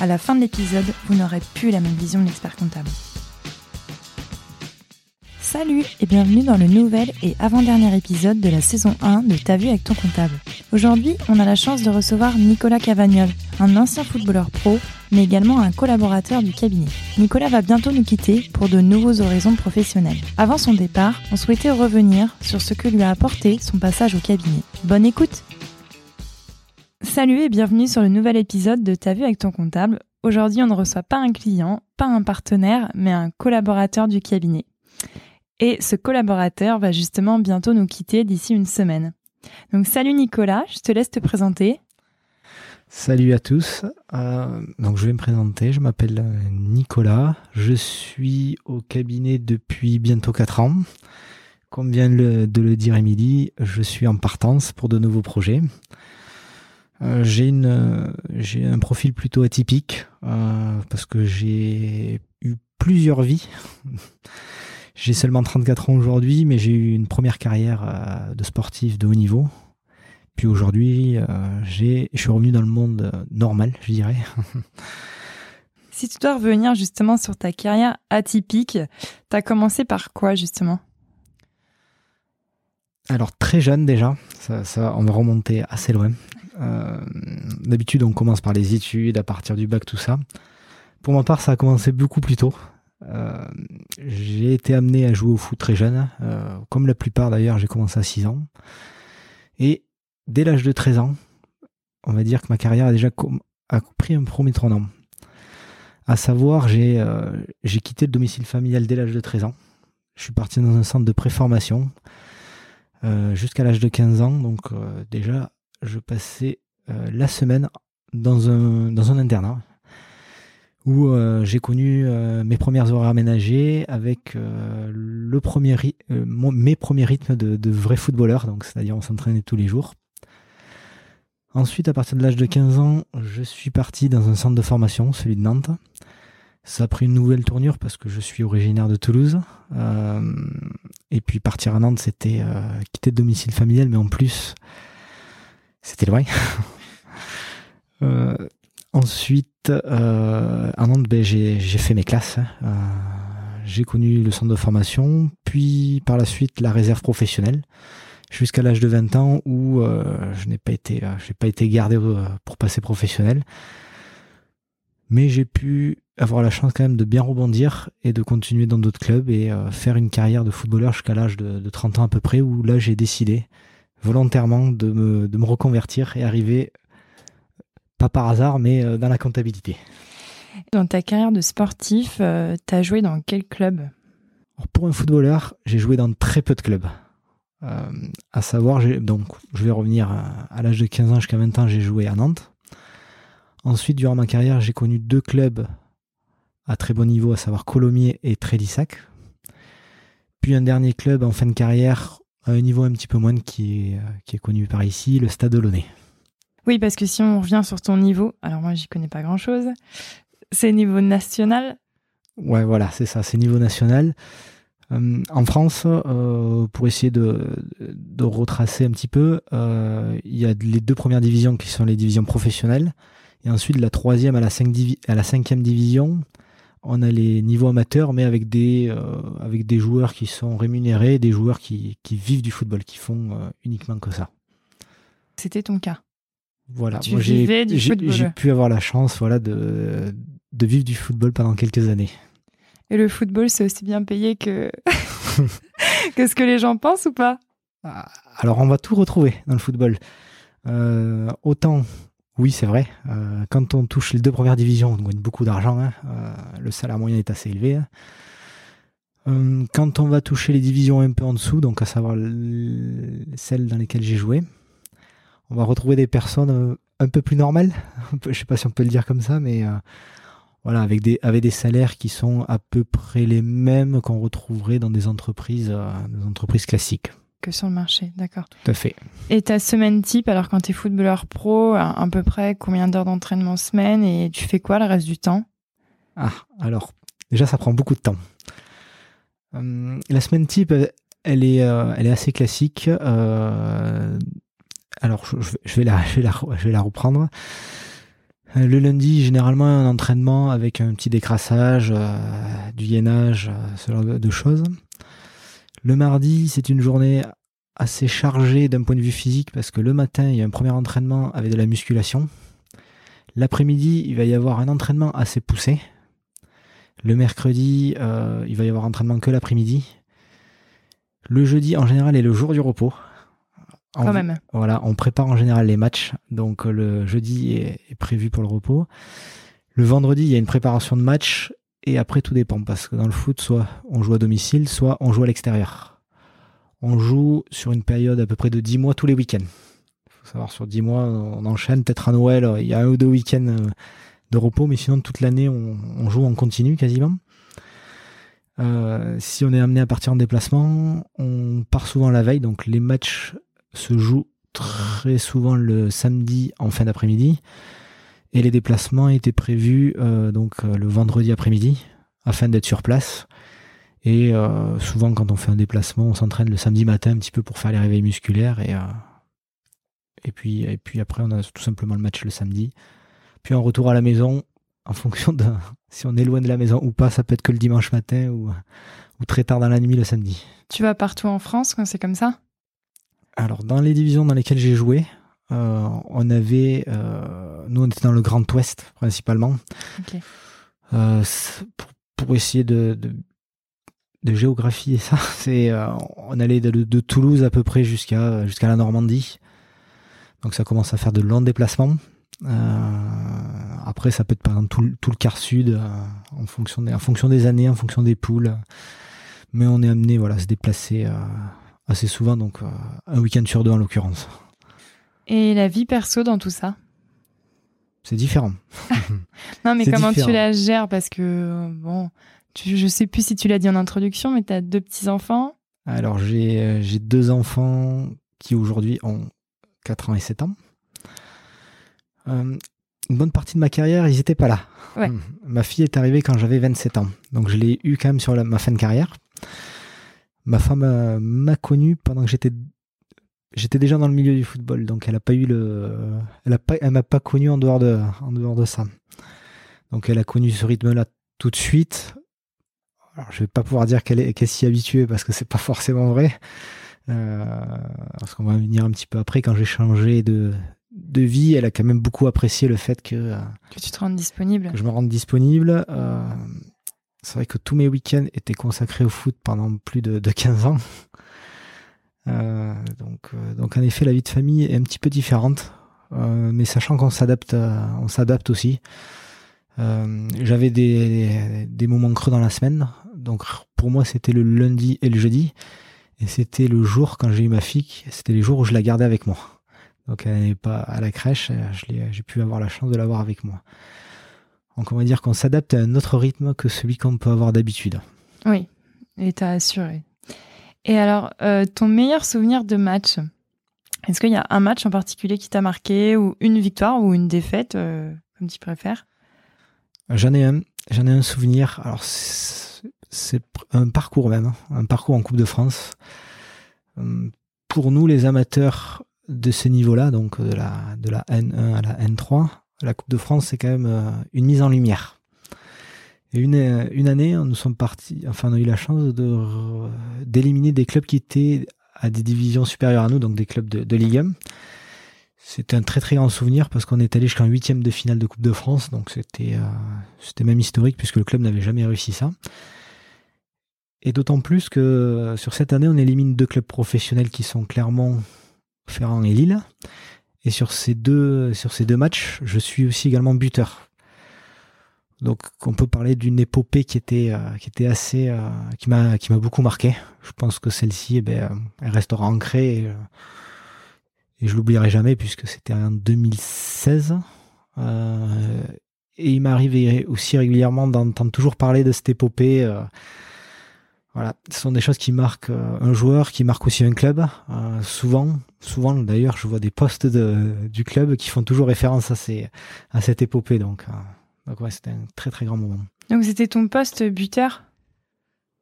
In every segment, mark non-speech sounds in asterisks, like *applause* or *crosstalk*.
à la fin de l'épisode, vous n'aurez plus la même vision de l'expert comptable. Salut et bienvenue dans le nouvel et avant-dernier épisode de la saison 1 de Ta vue avec ton comptable. Aujourd'hui, on a la chance de recevoir Nicolas Cavagnol, un ancien footballeur pro, mais également un collaborateur du cabinet. Nicolas va bientôt nous quitter pour de nouveaux horizons professionnels. Avant son départ, on souhaitait revenir sur ce que lui a apporté son passage au cabinet. Bonne écoute Salut et bienvenue sur le nouvel épisode de Ta vue avec ton comptable. Aujourd'hui, on ne reçoit pas un client, pas un partenaire, mais un collaborateur du cabinet. Et ce collaborateur va justement bientôt nous quitter d'ici une semaine. Donc salut Nicolas, je te laisse te présenter. Salut à tous. Euh, donc je vais me présenter. Je m'appelle Nicolas. Je suis au cabinet depuis bientôt 4 ans. Comme vient de le dire Émilie, je suis en partance pour de nouveaux projets. Euh, j'ai une j'ai un profil plutôt atypique euh, parce que j'ai eu plusieurs vies. *laughs* j'ai seulement 34 ans aujourd'hui, mais j'ai eu une première carrière euh, de sportif de haut niveau. Puis aujourd'hui, j'ai je suis revenu dans le monde normal, je dirais. *laughs* si tu dois revenir justement sur ta carrière atypique, tu as commencé par quoi justement? Alors très jeune déjà, ça, ça, on va remonter assez loin. Euh, D'habitude, on commence par les études, à partir du bac, tout ça. Pour ma part, ça a commencé beaucoup plus tôt. Euh, j'ai été amené à jouer au foot très jeune, euh, comme la plupart d'ailleurs, j'ai commencé à 6 ans. Et dès l'âge de 13 ans, on va dire que ma carrière a déjà pris un premier tournant. À savoir, j'ai quitté le domicile familial dès l'âge de 13 ans. Je suis parti dans un centre de préformation jusqu'à l'âge de 15 ans. Donc déjà, je passais euh, la semaine dans un, dans un internat où euh, j'ai connu euh, mes premières horaires aménagées avec le premier mon, mes premiers rythmes de, de vrai footballeur, donc c'est-à-dire on s'entraînait tous les jours. Ensuite, à partir de l'âge de 15 ans, je suis parti dans un centre de formation, celui de Nantes. Ça a pris une nouvelle tournure parce que je suis originaire de Toulouse. Et puis partir à Nantes, c'était quitter le domicile familial, mais en plus, c'était loin. *laughs* euh, ensuite, euh, à Nantes, ben, j'ai fait mes classes. Euh, j'ai connu le centre de formation, puis par la suite la réserve professionnelle, jusqu'à l'âge de 20 ans où euh, je n'ai pas été, j'ai pas été gardé pour passer professionnel. Mais j'ai pu avoir la chance quand même de bien rebondir et de continuer dans d'autres clubs et euh, faire une carrière de footballeur jusqu'à l'âge de, de, 30 ans à peu près où là j'ai décidé volontairement de me, de me reconvertir et arriver, pas par hasard, mais euh, dans la comptabilité. Dans ta carrière de sportif, euh, tu as joué dans quel club? Alors Pour un footballeur, j'ai joué dans très peu de clubs. Euh, à savoir, donc je vais revenir à, à l'âge de 15 ans jusqu'à 20 ans, j'ai joué à Nantes. Ensuite, durant ma carrière, j'ai connu deux clubs à très bon niveau, à savoir Colomiers et Trélissac. Puis un dernier club en fin de carrière à un niveau un petit peu moindre qui est, qui est connu par ici, le Stade Olonnais. Oui, parce que si on revient sur ton niveau, alors moi j'y connais pas grand-chose, c'est niveau national? Ouais, voilà, c'est ça, c'est niveau national. Euh, en France, euh, pour essayer de, de, retracer un petit peu, euh, il y a les deux premières divisions qui sont les divisions professionnelles. Et ensuite, la troisième à la, cinq divi à la cinquième division, on a les niveaux amateurs, mais avec des, euh, avec des joueurs qui sont rémunérés, des joueurs qui, qui vivent du football, qui font euh, uniquement que ça. C'était ton cas. Voilà, tu moi j'ai pu avoir la chance voilà, de, de vivre du football pendant quelques années. Et le football, c'est aussi bien payé que... *laughs* que ce que les gens pensent ou pas? Alors, on va tout retrouver dans le football. Euh, autant oui, c'est vrai. Euh, quand on touche les deux premières divisions, on gagne beaucoup d'argent. Hein. Euh, le salaire moyen est assez élevé. Hein. Euh, quand on va toucher les divisions un peu en dessous, donc à savoir celles dans lesquelles j'ai joué, on va retrouver des personnes un peu plus normales. *laughs* Je sais pas si on peut le dire comme ça, mais voilà, avec des, avec des salaires qui sont à peu près les mêmes qu'on retrouverait dans des entreprises, des entreprises classiques. Que sur le marché, d'accord. Tout à fait. Et ta semaine type, alors quand tu es footballeur pro, à, à peu près combien d'heures d'entraînement semaine et tu fais quoi le reste du temps? Ah, alors, déjà, ça prend beaucoup de temps. Hum, la semaine type, elle est, euh, elle est assez classique. Euh, alors, je, je vais la, je vais la, je vais la reprendre. Euh, Le lundi, généralement, un entraînement avec un petit décrassage, euh, du euh, ce genre de choses. Le mardi, c'est une journée assez chargée d'un point de vue physique parce que le matin, il y a un premier entraînement avec de la musculation. L'après-midi, il va y avoir un entraînement assez poussé. Le mercredi, euh, il va y avoir entraînement que l'après-midi. Le jeudi, en général, est le jour du repos. En Quand même. voilà, on prépare en général les matchs. Donc euh, le jeudi est, est prévu pour le repos. Le vendredi, il y a une préparation de match. Et après, tout dépend. Parce que dans le foot, soit on joue à domicile, soit on joue à l'extérieur. On joue sur une période à peu près de 10 mois tous les week-ends. Il faut savoir, sur 10 mois, on enchaîne. Peut-être à Noël, euh, il y a un ou deux week-ends euh, de repos. Mais sinon, toute l'année, on, joue en continu quasiment. Euh, si on est amené à partir en déplacement, on part souvent la veille. Donc les matchs se jouent très souvent le samedi en fin d'après-midi. Et les déplacements étaient prévus le vendredi après-midi afin d'être sur place. Et euh, souvent quand on fait un déplacement, on s'entraîne le samedi matin un petit peu pour faire les réveils musculaires et euh, et puis et puis après on a tout simplement le match le samedi. Puis en retour à la maison, en fonction de *laughs* si on est loin de la maison ou pas, ça peut être que le dimanche matin ou ou très tard dans la nuit le samedi. Tu vas partout en France quand c'est comme ça? Alors, dans les divisions dans lesquelles j'ai joué, euh, on avait. nous, on était dans le Grand Ouest, principalement. Pour, pour essayer de, de, de géographier ça, *laughs* c'est, euh, on allait de, de Toulouse à peu près jusqu'à jusqu'à la Normandie. Donc, ça commence à faire de longs déplacements. Euh, après, ça peut être par exemple tout, le- tout le quart sud, euh, en, fonction des, en fonction des années, en fonction des poules. Mais on est amené voilà, à se déplacer assez souvent, donc un week-end sur deux en l'occurrence. Et la vie perso dans tout ça? C'est différent. *laughs* Non, mais comment tu la gères? Parce que, bon, tu, je sais plus si tu l'as dit en introduction, mais tu as deux petits-enfants. Alors, j'ai euh, j'ai deux enfants qui aujourd'hui ont 4 ans et 7 ans. Euh, une bonne partie de ma carrière, ils n'étaient pas là. Ouais. Hum. Ma fille est arrivée quand j'avais 27 ans. Donc, je l'ai eu quand même sur la- ma fin de carrière. Ma femme euh, m'a connu pendant que j'étais j'étais déjà dans le milieu du football, donc elle a pas eu le, elle a pas, elle m'a pas connu en dehors de, en dehors de ça. Donc elle a connu ce rythme-là tout de suite. Alors je vais pas pouvoir dire qu'elle est, qu'elle s'y habituée parce que c'est pas forcément vrai, Euh, parce qu'on va venir un petit peu après quand j'ai changé de, de vie, elle a quand même beaucoup apprécié le fait que, euh, Que tu te rendes disponible. que je me rende disponible. Euh, c'est vrai que tous mes week-ends étaient consacrés au foot pendant plus de, de 15 ans. Euh, donc, donc en effet, la vie de famille est un petit peu différente, euh, mais sachant qu'on s'adapte, on s'adapte aussi. J'avais des, des moments creux dans la semaine, donc pour moi c'était le lundi et le jeudi, et c'était le jour quand j'ai eu ma fille, c'était les jours où je la gardais avec moi. Donc elle n'est pas à la crèche, euh, j'ai pu avoir la chance de l'avoir avec moi. Donc on va dire qu'on s'adapte à un autre rythme que celui qu'on peut avoir d'habitude. Oui, et t'as assuré. Et alors, euh, ton meilleur souvenir de match? Est-ce qu'il y a un match en particulier qui t'a marqué, ou une victoire, ou une défaite, euh, comme tu préfères? J'en ai un, j'en ai un souvenir. Alors c'est un parcours même, hein, un parcours en Coupe de France. Hum, Pour nous, les amateurs de ce niveau-là, donc de la de la N1 à la N3, la Coupe de France, c'est quand même euh, une mise en lumière. Et une, euh, une année, nous sommes partis, enfin, on a eu la chance d'éliminer des clubs qui étaient à des divisions supérieures à nous, donc des clubs de, de Ligue 1. C'était un très très grand souvenir parce qu'on est allé jusqu'en huitième de finale de Coupe de France, donc c'était euh, c'était même historique puisque le club n'avait jamais réussi ça. Et d'autant plus que euh, sur cette année, on élimine deux clubs professionnels qui sont Clermont, Ferrand et Lille. Et sur ces deux sur ces deux matchs, je suis aussi également buteur. Donc on peut parler d'une épopée qui était euh, qui était assez euh, qui m'a beaucoup marqué. Je pense que celle-ci, eh ben, elle restera ancrée. Et, et je l'oublierai jamais puisque c'était en 2016. Euh, et il m'arrive aussi régulièrement d'entendre toujours parler de cette épopée. Voilà, ce sont des choses qui marquent euh, un joueur, qui marquent aussi un club. Euh, souvent, souvent d'ailleurs, je vois des posts de, du club qui font toujours référence à, ces, à cette épopée. Donc, euh, donc ouais, c'était un très très grand moment. Donc c'était ton poste buteur?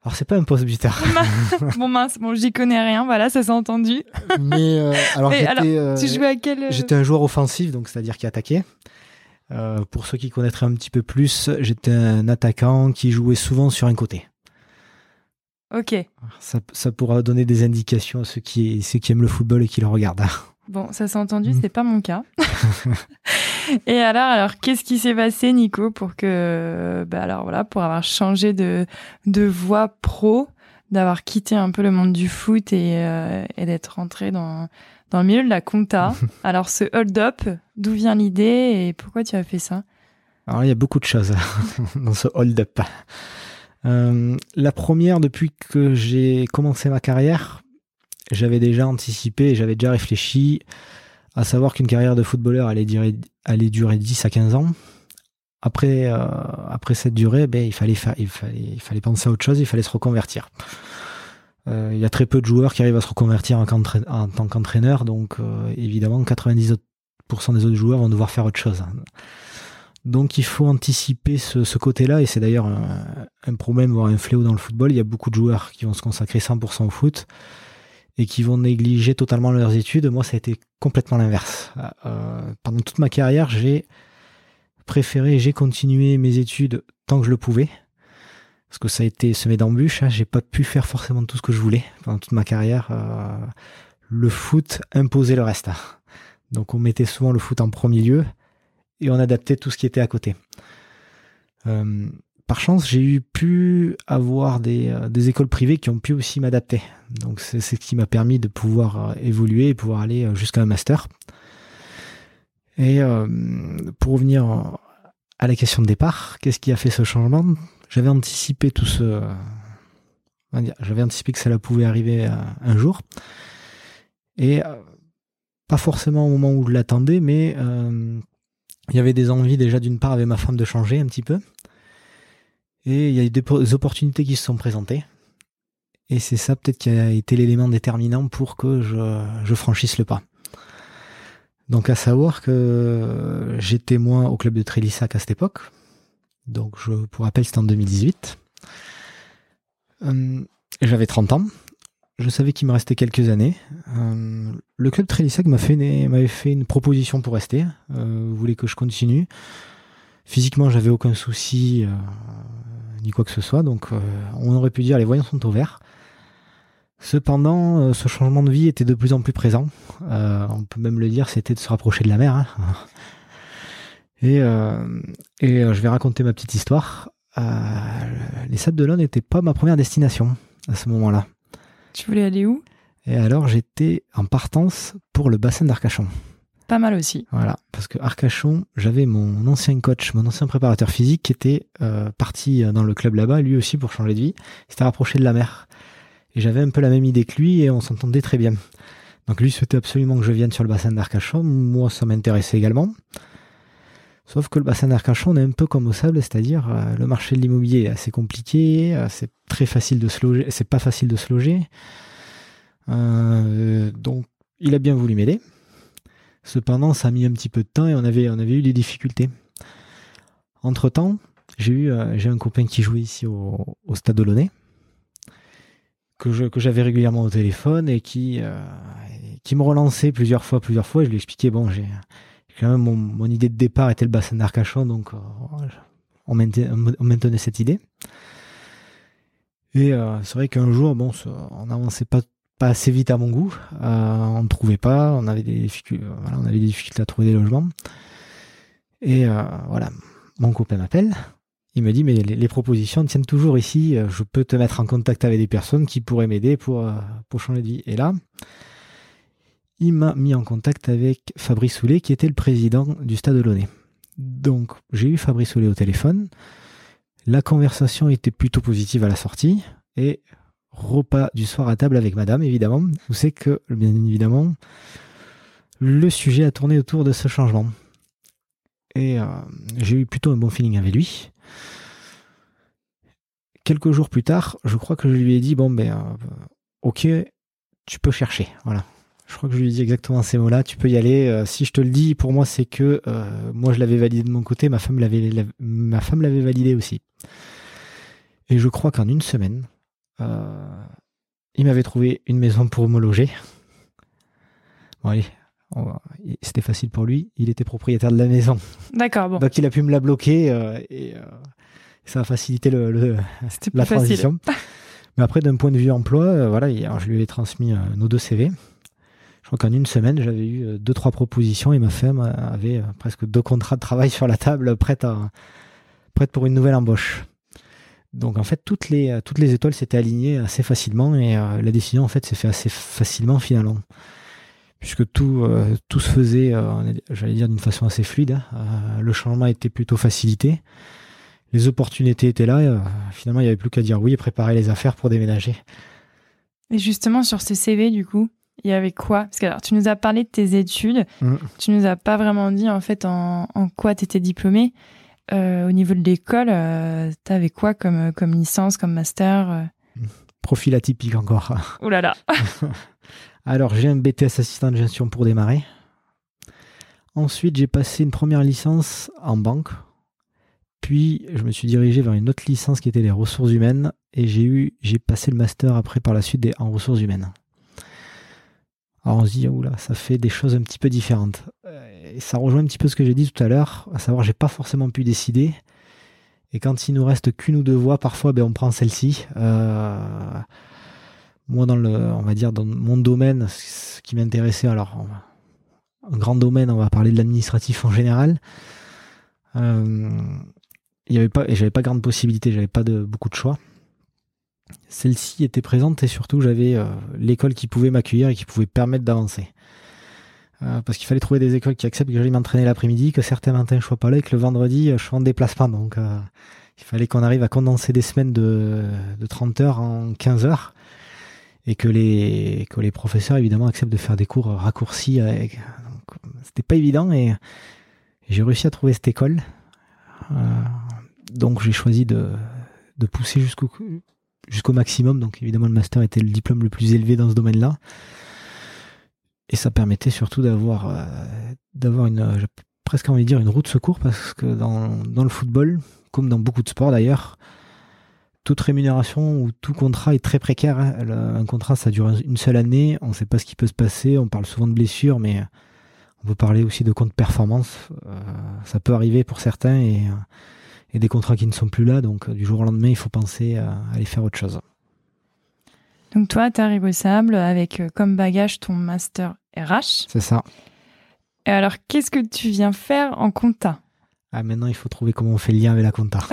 Alors c'est pas un poste buteur, *laughs* *laughs* Bon mince, bon j'y connais rien, voilà, ça s'est entendu. mais euh, alors Mais j'étais alors, tu jouais à quel... j'étais un joueur offensif, donc c'est-à-dire qui attaquait. Pour ceux qui connaîtraient un petit peu plus, j'étais un attaquant qui jouait souvent sur un côté. Ok, Ça, ça pourra donner des indications à ceux qui, ceux qui aiment le football et qui le regardent. *laughs* bon, ça s'est entendu, Mm. c'est pas mon cas. *laughs* *laughs* Et alors, alors qu'est-ce qui s'est passé, Nico, pour que, bah alors voilà, pour avoir changé de, de voie pro, d'avoir quitté un peu le monde du foot et, euh, et d'être rentré dans, dans le milieu de la compta? alors, ce hold-up, d'où vient l'idée et pourquoi tu as fait ça? Alors il y a beaucoup de choses dans ce hold-up. Euh, la première, depuis que j'ai commencé ma carrière, j'avais déjà anticipé j'avais déjà réfléchi à savoir qu'une carrière de footballeur allait durer, allait durer 10 à 15 ans. Après, euh, après cette durée, ben, il, fallait penser à autre chose, il fallait se reconvertir. Euh, il y a très peu de joueurs qui arrivent à se reconvertir en, en tant qu'entraîneur, donc évidemment 90% des autres joueurs vont devoir faire autre chose. Donc il faut anticiper ce, côté-là, et c'est d'ailleurs un, un problème, voire un fléau dans le football. Il y a beaucoup de joueurs qui vont se consacrer 100% au foot et qui vont négliger totalement leurs études. Moi, ça a été complètement l'inverse. Euh, pendant toute ma carrière, j'ai préféré, j'ai continué mes études tant que je le pouvais. Parce que ça a été semé d'embûches. Hein. J'ai pas pu faire forcément tout ce que je voulais pendant toute ma carrière. Euh, le foot imposait le reste. Donc on mettait souvent le foot en premier lieu et on adaptait tout ce qui était à côté. Euh, par chance, j'ai eu pu avoir des, euh, des écoles privées qui ont pu aussi m'adapter. Donc c'est ce qui m'a permis de pouvoir euh, évoluer et pouvoir aller jusqu'à un master. Et pour revenir à la question de départ, qu'est-ce qui a fait ce changement? J'avais anticipé tout ce... J'avais anticipé que cela pouvait arriver un jour. Et pas forcément au moment où je l'attendais, mais il y avait des envies déjà d'une part avec ma femme de changer un petit peu. Et il y a eu des, po- des opportunités qui se sont présentées. Et c'est ça peut-être qui a été l'élément déterminant pour que je, franchisse le pas. Donc à savoir que j'étais moi au club de Trélissac à cette époque. Donc je, pour rappel c'était en 2018. Euh, J'avais 30 ans. Je savais qu'il me restait quelques années. Euh, le club Trélissac m'avait fait une proposition pour rester. Euh, voulait que je continue. Physiquement, j'avais aucun souci euh, ni quoi que ce soit, donc euh, on aurait pu dire les voyants sont au vert. Cependant, ce changement de vie était de plus en plus présent. On peut même le dire, c'était de se rapprocher de la mer. hein. *laughs* Et, et je vais raconter ma petite histoire. Les Sables d'Olonne n'étaient pas ma première destination à ce moment-là. Tu voulais aller où? Et alors j'étais en partance pour le bassin d'Arcachon. Pas mal aussi. Voilà, parce que Arcachon, j'avais mon ancien coach, mon ancien préparateur physique qui était euh, parti dans le club là-bas, lui aussi pour changer de vie. Il s'était rapproché de la mer. Et j'avais un peu la même idée que lui et on s'entendait très bien. Donc lui souhaitait absolument que je vienne sur le bassin d'Arcachon. Moi, ça m'intéressait également. Sauf que le bassin d'Arcachon, on est un peu comme au sable, c'est-à-dire euh, le marché de l'immobilier est assez compliqué, euh, c'est très facile de se loger, c'est pas facile de se loger. Euh, donc, il a bien voulu m'aider. Cependant, ça a mis un petit peu de temps et on avait, eu des difficultés. Entre temps, j'ai eu, j'ai un copain qui jouait ici au, au Stade Olonnais, que que j'avais régulièrement au téléphone et qui, qui me relançait plusieurs fois, plusieurs fois. Je lui expliquais, bon, j'ai, mon, idée de départ était le bassin d'Arcachon, donc euh, on, maintenait, cette idée. Et euh, c'est vrai qu'un jour, bon, on n'avançait pas assez vite à mon goût. Euh, on ne trouvait pas, on avait des difficultés, à trouver des logements. Et voilà, mon copain m'appelle. Il me dit mais les, propositions tiennent toujours ici. Je peux te mettre en contact avec des personnes qui pourraient m'aider pour pour changer de vie. Et là, il m'a mis en contact avec Fabrice Soulet, qui était le président du Stade Olonnais. Donc j'ai eu Fabrice Soulet au téléphone. La conversation était plutôt positive à la sortie et repas du soir à table avec madame, évidemment. Vous savez que, bien évidemment, le sujet a tourné autour de ce changement. Et euh, j'ai eu plutôt un bon feeling avec lui. Quelques jours plus tard, je crois que je lui ai dit bon ben euh, ok, tu peux chercher. Voilà. Je crois que je lui ai dit exactement ces mots-là. Tu peux y aller. Euh, si je te le dis, pour moi, c'est que euh, moi je l'avais validé de mon côté, ma femme l'avait, la- ma femme l'avait validé aussi. Et je crois qu'en une semaine, euh, il m'avait trouvé une maison pour me loger. Bon allez, c'était facile pour lui. Il était propriétaire de la maison, D'accord, bon, donc il a pu me la bloquer et ça a facilité le, la facile. transition. *laughs* Mais après, d'un point de vue emploi, voilà, je lui ai transmis nos deux CV. Crois qu'en une semaine, j'avais eu euh, deux, trois propositions et ma femme euh, avait euh, presque deux contrats de travail sur la table, prête, pour une nouvelle embauche. Donc en fait, toutes les, étoiles s'étaient alignées assez facilement et la décision en fait s'est fait assez facilement finalement. Puisque tout, se faisait, j'allais dire, d'une façon assez fluide. hein. Le changement était plutôt facilité les opportunités étaient là. finalement, il n'y avait plus qu'à dire oui et préparer les affaires pour déménager. Et justement, sur ce CV, du coup, il y avait quoi? Parce que alors, tu nous as parlé de tes études, Mm. tu nous as pas vraiment dit en fait en, en quoi tu étais diplômé. Euh, au niveau de l'école, tu avais quoi comme, comme licence, comme master euh? Profil atypique encore. *laughs* Ouh là là *laughs* Alors, j'ai un BTS assistant de gestion pour démarrer. Ensuite, j'ai passé une première licence en banque. Puis, je me suis dirigé vers une autre licence qui était les ressources humaines. Et j'ai eu, j'ai passé le master après par la suite des, en ressources humaines. Alors, on se dit, oula, ça fait des choses un petit peu différentes. Euh, Et ça rejoint un petit peu ce que j'ai dit tout à l'heure, à savoir, j'ai pas forcément pu décider. Et quand il nous reste qu'une ou deux voies, parfois, ben, on prend celle-ci. Euh, moi, dans le, on va dire, dans mon domaine, ce qui m'intéressait, alors, un grand domaine, on va parler de l'administratif en général. Euh, il y avait pas, j'avais pas grande possibilité, j'avais pas de beaucoup de choix. Celle-ci était présente et surtout j'avais euh, l'école qui pouvait m'accueillir et qui pouvait permettre d'avancer. Euh, parce qu'il fallait trouver des écoles qui acceptent que j'aille m'entraîner l'après-midi, que certains matins je sois pas là que le vendredi euh, je sois en déplacement. Donc il fallait qu'on arrive à condenser des semaines de, de 30 heures en 15 heures et que les, professeurs évidemment acceptent de faire des cours raccourcis. Avec... C'était pas évident et j'ai réussi à trouver cette école. Donc j'ai choisi de, de pousser jusqu'au jusqu'au maximum. Donc évidemment le master était le diplôme le plus élevé dans ce domaine-là. Et ça permettait surtout d'avoir euh, d'avoir une j'ai presque envie de dire une route secours parce que dans, dans le football, comme dans beaucoup de sports d'ailleurs, toute rémunération ou tout contrat est très précaire. hein. Un contrat, ça dure une seule année. On ne sait pas ce qui peut se passer. On parle souvent de blessures, mais on peut parler aussi de compte performance. Euh, ça peut arriver pour certains et, euh, et des contrats qui ne sont plus là. Donc, euh, du jour au lendemain, il faut penser à aller faire autre chose. Donc toi, tu arrives au Sable avec euh, comme bagage ton master RH. C'est ça. Et alors, qu'est-ce que tu viens faire en compta? Ah, maintenant, il faut trouver comment on fait le lien avec la compta. *laughs*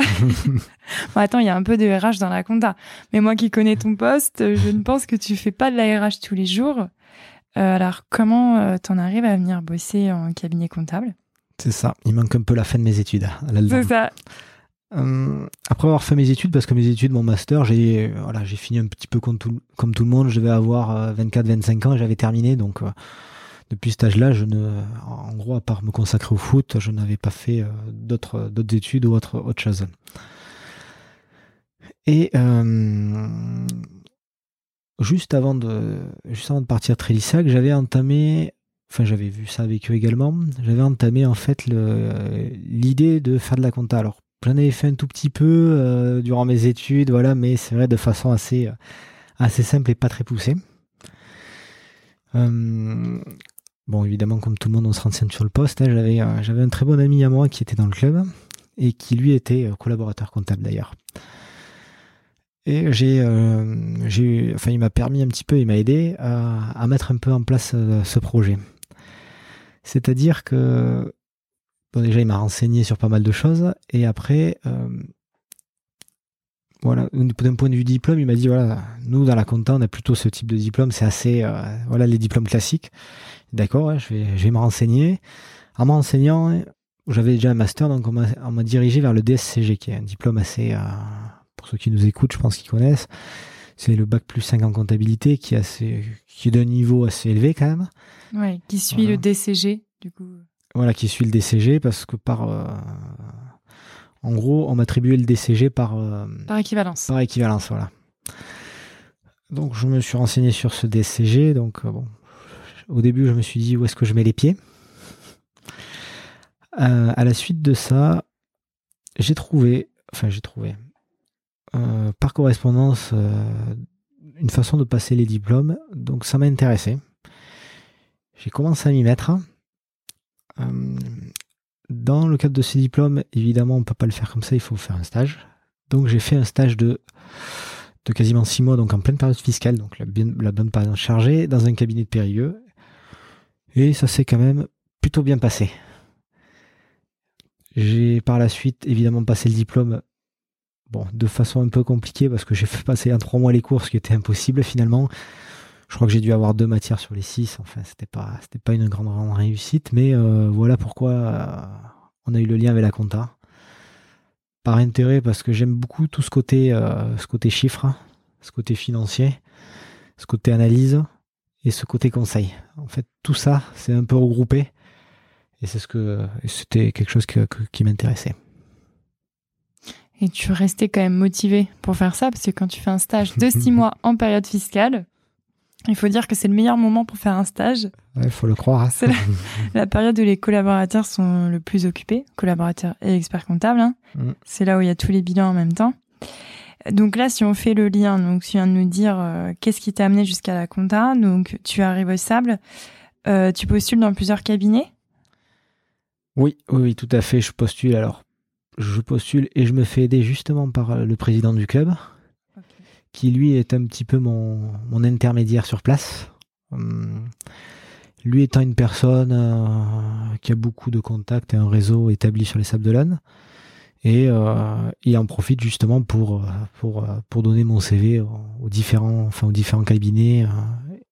Bon, attends, il y a un peu de RH dans la compta. Mais moi qui connais ton poste, euh, je ne pense que tu fais pas de la RH tous les jours. Euh, alors, comment euh, t'en arrives à venir bosser en cabinet comptable? C'est ça. Il manque un peu la fin de mes études. C'est ça. Euh, après avoir fait mes études, parce que mes études, mon master, j'ai euh, voilà, j'ai fini un petit peu comme tout, le monde. Je devais avoir 24-25 ans et j'avais terminé. Donc, euh, depuis cet âge-là, je ne, en gros, à part me consacrer au foot, je n'avais pas fait euh, d'autres d'autres études ou autre, autre chose. Et euh, juste avant de juste avant de partir à Trélissac, j'avais entamé enfin j'avais vu ça avec eux également, j'avais entamé en fait l'idée de faire de la compta. Alors j'en avais fait un tout petit peu euh, durant mes études, voilà, mais c'est vrai de façon assez euh, assez simple et pas très poussée. Euh, bon, évidemment, comme tout le monde, on se renseigne sur le poste. hein. J'avais j'avais un très bon ami à moi qui était dans le club et qui lui était collaborateur comptable d'ailleurs. Et j'ai, j'ai, enfin, il m'a permis un petit peu, il m'a aidé à, à mettre un peu en place ce projet. C'est-à-dire que, bon, déjà, il m'a renseigné sur pas mal de choses, et après, euh, voilà, d'un point de vue diplôme, il m'a dit voilà, nous dans la compta, on a plutôt ce type de diplôme, c'est assez, euh, voilà, les diplômes classiques. D'accord, je vais, je vais me renseigner. En me renseignant, j'avais déjà un master, donc on m'a, on m'a dirigé vers le DSCG, qui est un diplôme assez, euh, pour ceux qui nous écoutent, je pense qu'ils connaissent. C'est le bac plus 5 en comptabilité, qui est assez, qui est d'un niveau assez élevé quand même. Ouais, qui suit Voilà. le DCG, du coup. Voilà, qui suit le DCG parce que par. euh, en gros, on m'attribuait le DCG par, euh, Par équivalence. par équivalence, voilà. Donc je me suis renseigné sur ce DCG. Donc euh, bon, au début, je me suis dit où est-ce que je mets les pieds? À la suite de ça, j'ai trouvé, enfin j'ai trouvé, par correspondance, une façon de passer les diplômes. Donc ça m'a intéressé. J'ai commencé à m'y mettre. Euh, dans le cadre de ces diplômes, évidemment, on ne peut pas le faire comme ça, il faut faire un stage. Donc j'ai fait un stage de, de quasiment six mois, donc en pleine période fiscale, donc la, bonne période chargée, dans un cabinet de Périgueux. Et ça s'est quand même plutôt bien passé. J'ai par la suite évidemment passé le diplôme bon, de façon un peu compliquée parce que j'ai fait passer en trois mois les cours, ce qui était impossible finalement. Je crois que j'ai dû avoir deux matières sur les six. Enfin, c'était pas, c'était pas une grande, grande réussite, mais euh, voilà pourquoi euh, on a eu le lien avec la compta. Par intérêt, parce que j'aime beaucoup tout ce côté, euh, ce côté chiffre, ce côté financier, ce côté analyse et ce côté conseil. En fait, tout ça, c'est un peu regroupé. Et c'est ce que c'était quelque chose que- que- qui m'intéressait. Et tu restais quand même motivé pour faire ça, parce que quand tu fais un stage de six *laughs* mois en période fiscale, il faut dire que c'est le meilleur moment pour faire un stage. Il faut le croire. hein. C'est la- *laughs* La période où les collaborateurs sont le plus occupés, collaborateurs et experts comptables. hein. Mm. C'est là où il y a tous les bilans en même temps. Donc là, si on fait le lien, donc tu viens de nous dire euh, qu'est-ce qui t'a amené jusqu'à la compta. Donc tu arrives au sable, euh, tu postules dans plusieurs cabinets? Oui, oui, oui, tout à fait. Je postule alors. Je postule et je me fais aider justement par le président du club, qui lui est un petit peu mon, intermédiaire sur place. Hum, lui étant une personne euh, qui a beaucoup de contacts et un réseau établi sur les Sables d'Olonne. Et euh, il en profite justement pour, euh, pour, pour donner mon CV aux, différents, enfin, aux différents cabinets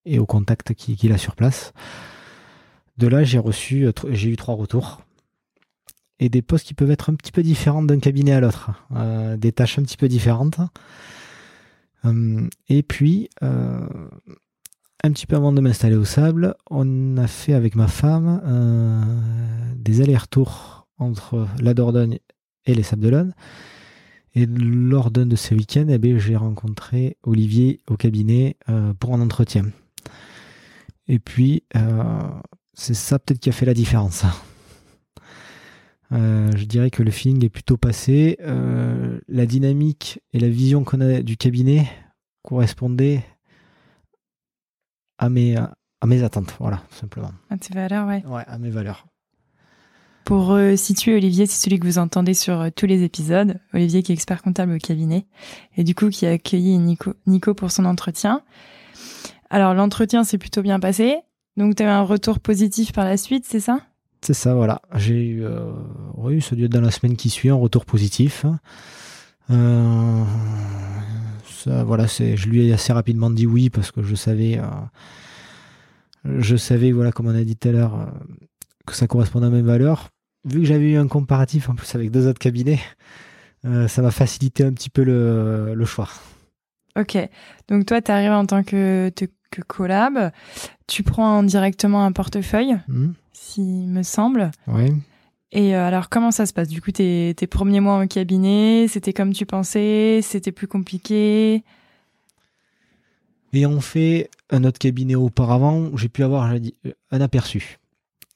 et aux contacts qu'il a sur place. De là, j'ai reçu, j'ai eu trois retours et des postes qui peuvent être un petit peu différents d'un cabinet à l'autre, des tâches un petit peu différentes. Hum, et puis, euh, un petit peu avant de m'installer au sable, on a fait avec ma femme euh, des allers-retours entre la Dordogne et les Sables d'Olonne. Et lors d'un de ces week-ends, eh j'ai rencontré Olivier au cabinet euh, pour un entretien. Et puis, euh, c'est ça peut-être qui a fait la différence. Euh, je dirais que le feeling est plutôt passé. Euh, la dynamique et la vision qu'on a du cabinet correspondaient à mes, à mes attentes. Voilà, tout simplement. À tes valeurs, ouais. Ouais, à mes valeurs. Pour euh, situer Olivier, c'est celui que vous entendez sur tous les épisodes. Olivier qui est expert comptable au cabinet et du coup qui a accueilli Nico, Nico pour son entretien. Alors l'entretien s'est plutôt bien passé. Donc tu as eu un retour positif par la suite, c'est ça? C'est ça, voilà. J'ai eu, euh, oui, ça doit être dans la semaine qui suit, un retour positif. Euh, ça, voilà, c'est, je lui ai assez rapidement dit oui parce que je savais, euh, je savais, voilà, comme on a dit tout à l'heure, euh, que ça correspondait à mes valeurs. Vu que j'avais eu un comparatif en plus avec deux autres cabinets, ça m'a facilité un petit peu le, le choix. Ok. Donc toi, tu arrives en tant que, collab. Tu prends directement un portefeuille, Hmm, s'il me semble. ouais. Et euh, alors, comment ça se passe? Du coup, tes, tes premiers mois au cabinet, c'était comme tu pensais C'était plus compliqué? Ayant fait un autre cabinet auparavant, j'ai pu avoir dit, un aperçu.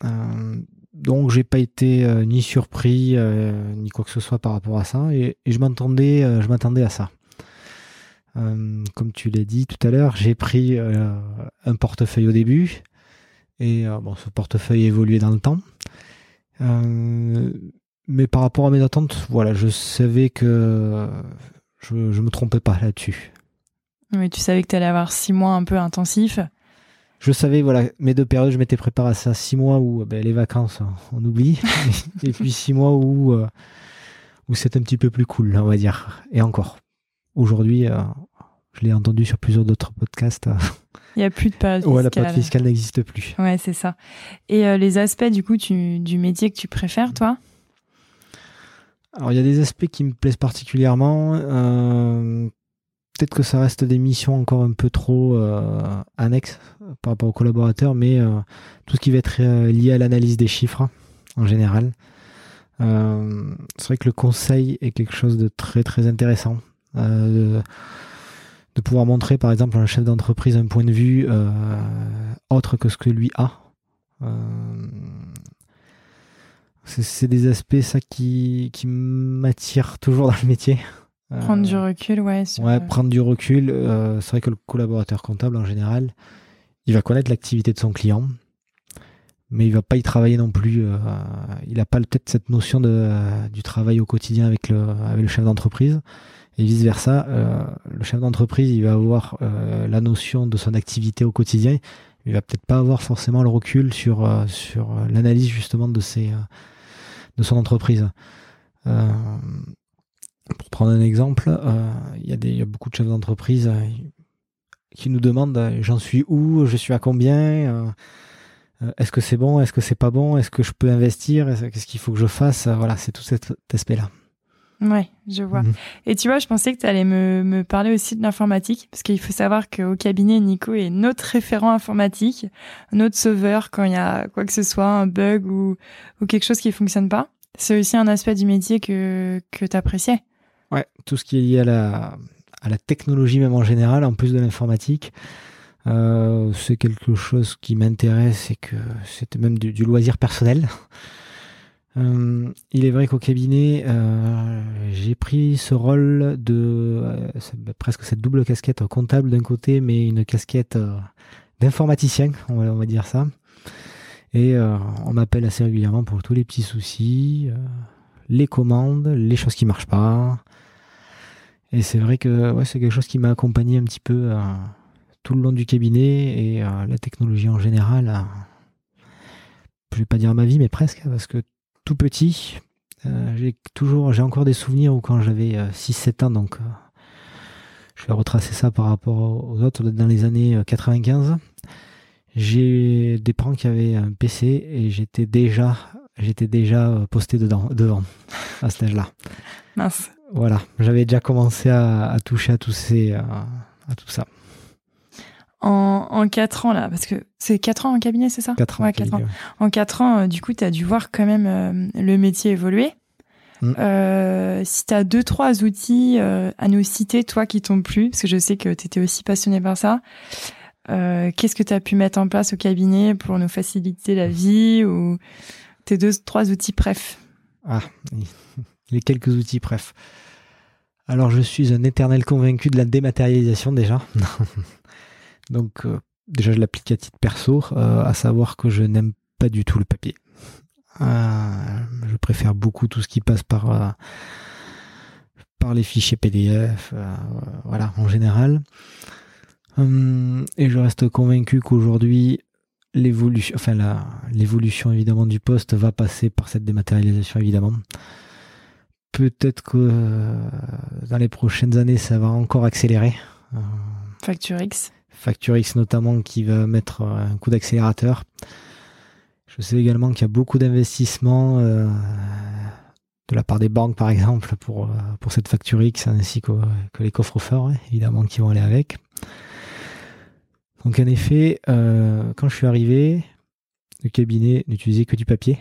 Euh, donc j'ai pas été euh, ni surpris euh, ni quoi que ce soit par rapport à ça et, et je m'attendais euh, je m'attendais à ça. Euh, comme tu l'as dit tout à l'heure, j'ai pris euh, un portefeuille au début et euh, bon ce portefeuille a évolué dans le temps. Euh, mais par rapport à mes attentes, voilà, je savais que je, je me trompais pas là-dessus. Oui, tu savais que tu allais avoir six mois un peu intensifs. Je savais, voilà, mes deux périodes, je m'étais préparé à ça. Six mois où ben, les vacances, on oublie. *laughs* et puis six mois où, euh, où c'est un petit peu plus cool, on va dire. Et encore. Aujourd'hui, euh, je l'ai entendu sur plusieurs d'autres podcasts. euh, Il n'y a plus de période ouais, la fiscale. période fiscale n'existe plus. Ouais, c'est ça. Et euh, les aspects du coup tu, du métier que tu préfères, toi? Alors, il y a des aspects qui me plaisent particulièrement. Euh, Peut-être que ça reste des missions encore un peu trop euh, annexes par rapport aux collaborateurs, mais tout ce qui va être lié à l'analyse des chiffres, en général. C'est vrai que le conseil est quelque chose de très très intéressant. Euh, de, pouvoir montrer par exemple à un chef d'entreprise un point de vue euh, autre que ce que lui a. c'est des aspects ça qui, qui m'attire toujours dans le métier. Prendre du recul, ouais. ouais, prendre du recul. c'est vrai que le collaborateur comptable en général, il va connaître l'activité de son client, mais il va pas y travailler non plus. Euh, il n'a pas peut-être cette notion de, du travail au quotidien avec le, avec le chef d'entreprise. Et vice versa, euh, le chef d'entreprise, il va avoir euh, la notion de son activité au quotidien. Il va peut-être pas avoir forcément le recul sur sur l'analyse justement de ses de son entreprise. pour prendre un exemple, il y, y a beaucoup de chefs d'entreprise qui nous demandent j'en suis où, je suis à combien? Euh, est-ce que c'est bon, est-ce que c'est pas bon, est-ce que je peux investir, qu'est-ce qu'il faut que je fasse, euh, voilà, c'est tout cet aspect-là. Ouais, je vois. Mhm. Et tu vois, je pensais que tu allais me, me, parler aussi de l'informatique, parce qu'il faut savoir qu'au cabinet, Nico est notre référent informatique, notre sauveur quand il y a quoi que ce soit, un bug ou, ou quelque chose qui fonctionne pas. C'est aussi un aspect du métier que, que tu appréciais. Ouais, tout ce qui est lié à la, à la technologie même en général, en plus de l'informatique. Euh, c'est quelque chose qui m'intéresse et que c'était même du, loisir personnel. Euh, il est vrai qu'au cabinet, euh, j'ai pris ce rôle de presque cette double casquette comptable d'un côté, mais une casquette d'informaticien, on va, dire ça. Et on m'appelle assez régulièrement pour tous les petits soucis, les commandes, les choses qui marchent pas. Et c'est vrai que c'est quelque chose qui m'a accompagné un petit peu tout le long du cabinet et euh, la technologie en général, euh, je vais pas dire ma vie, mais presque, parce que tout petit, euh, j'ai toujours, j'ai encore des souvenirs où quand j'avais 6-7 ans, donc je vais retracer ça par rapport aux autres, dans les années 95, j'ai des parents qui avaient un PC et j'étais déjà, j'étais déjà posté dedans, devant, à cet âge-là. Mince. Voilà, j'avais déjà commencé à, toucher à tous ces, à tout ça en, en 4 ans, là, parce que c'est 4 ans en cabinet, c'est ça 4 ans. Ouais, 4 ans. En 4 ans, euh, du coup, tu as dû voir quand même euh, le métier évoluer. Mm. Euh, si tu as deux, trois outils euh, à nous citer, toi qui t'ont plu, parce que je sais que tu étais aussi passionné par ça, qu'est-ce que tu as pu mettre en place au cabinet pour nous faciliter la vie ou tes deux, trois outils bref Ah, *laughs* les quelques outils bref. Alors, je suis un éternel convaincu de la dématérialisation déjà. *laughs* Donc euh, déjà je l'applique à titre perso, euh, à savoir que je n'aime pas du tout le papier. Euh, je préfère beaucoup tout ce qui passe par par les fichiers PDF, voilà en général. Hum, et je reste convaincu qu'aujourd'hui l'évolution, enfin l'évolution évidemment du poste va passer par cette dématérialisation évidemment. Peut-être que dans les prochaines années ça va encore accélérer. Facture X. Facture X notamment qui va mettre euh, un coup d'accélérateur. Je sais également qu'il y a beaucoup d'investissements euh, de la part des banques par exemple pour, euh, pour cette Facture X ainsi que, les coffres forts évidemment qui vont aller avec. Donc en effet, quand je suis arrivé, le cabinet n'utilisait que du papier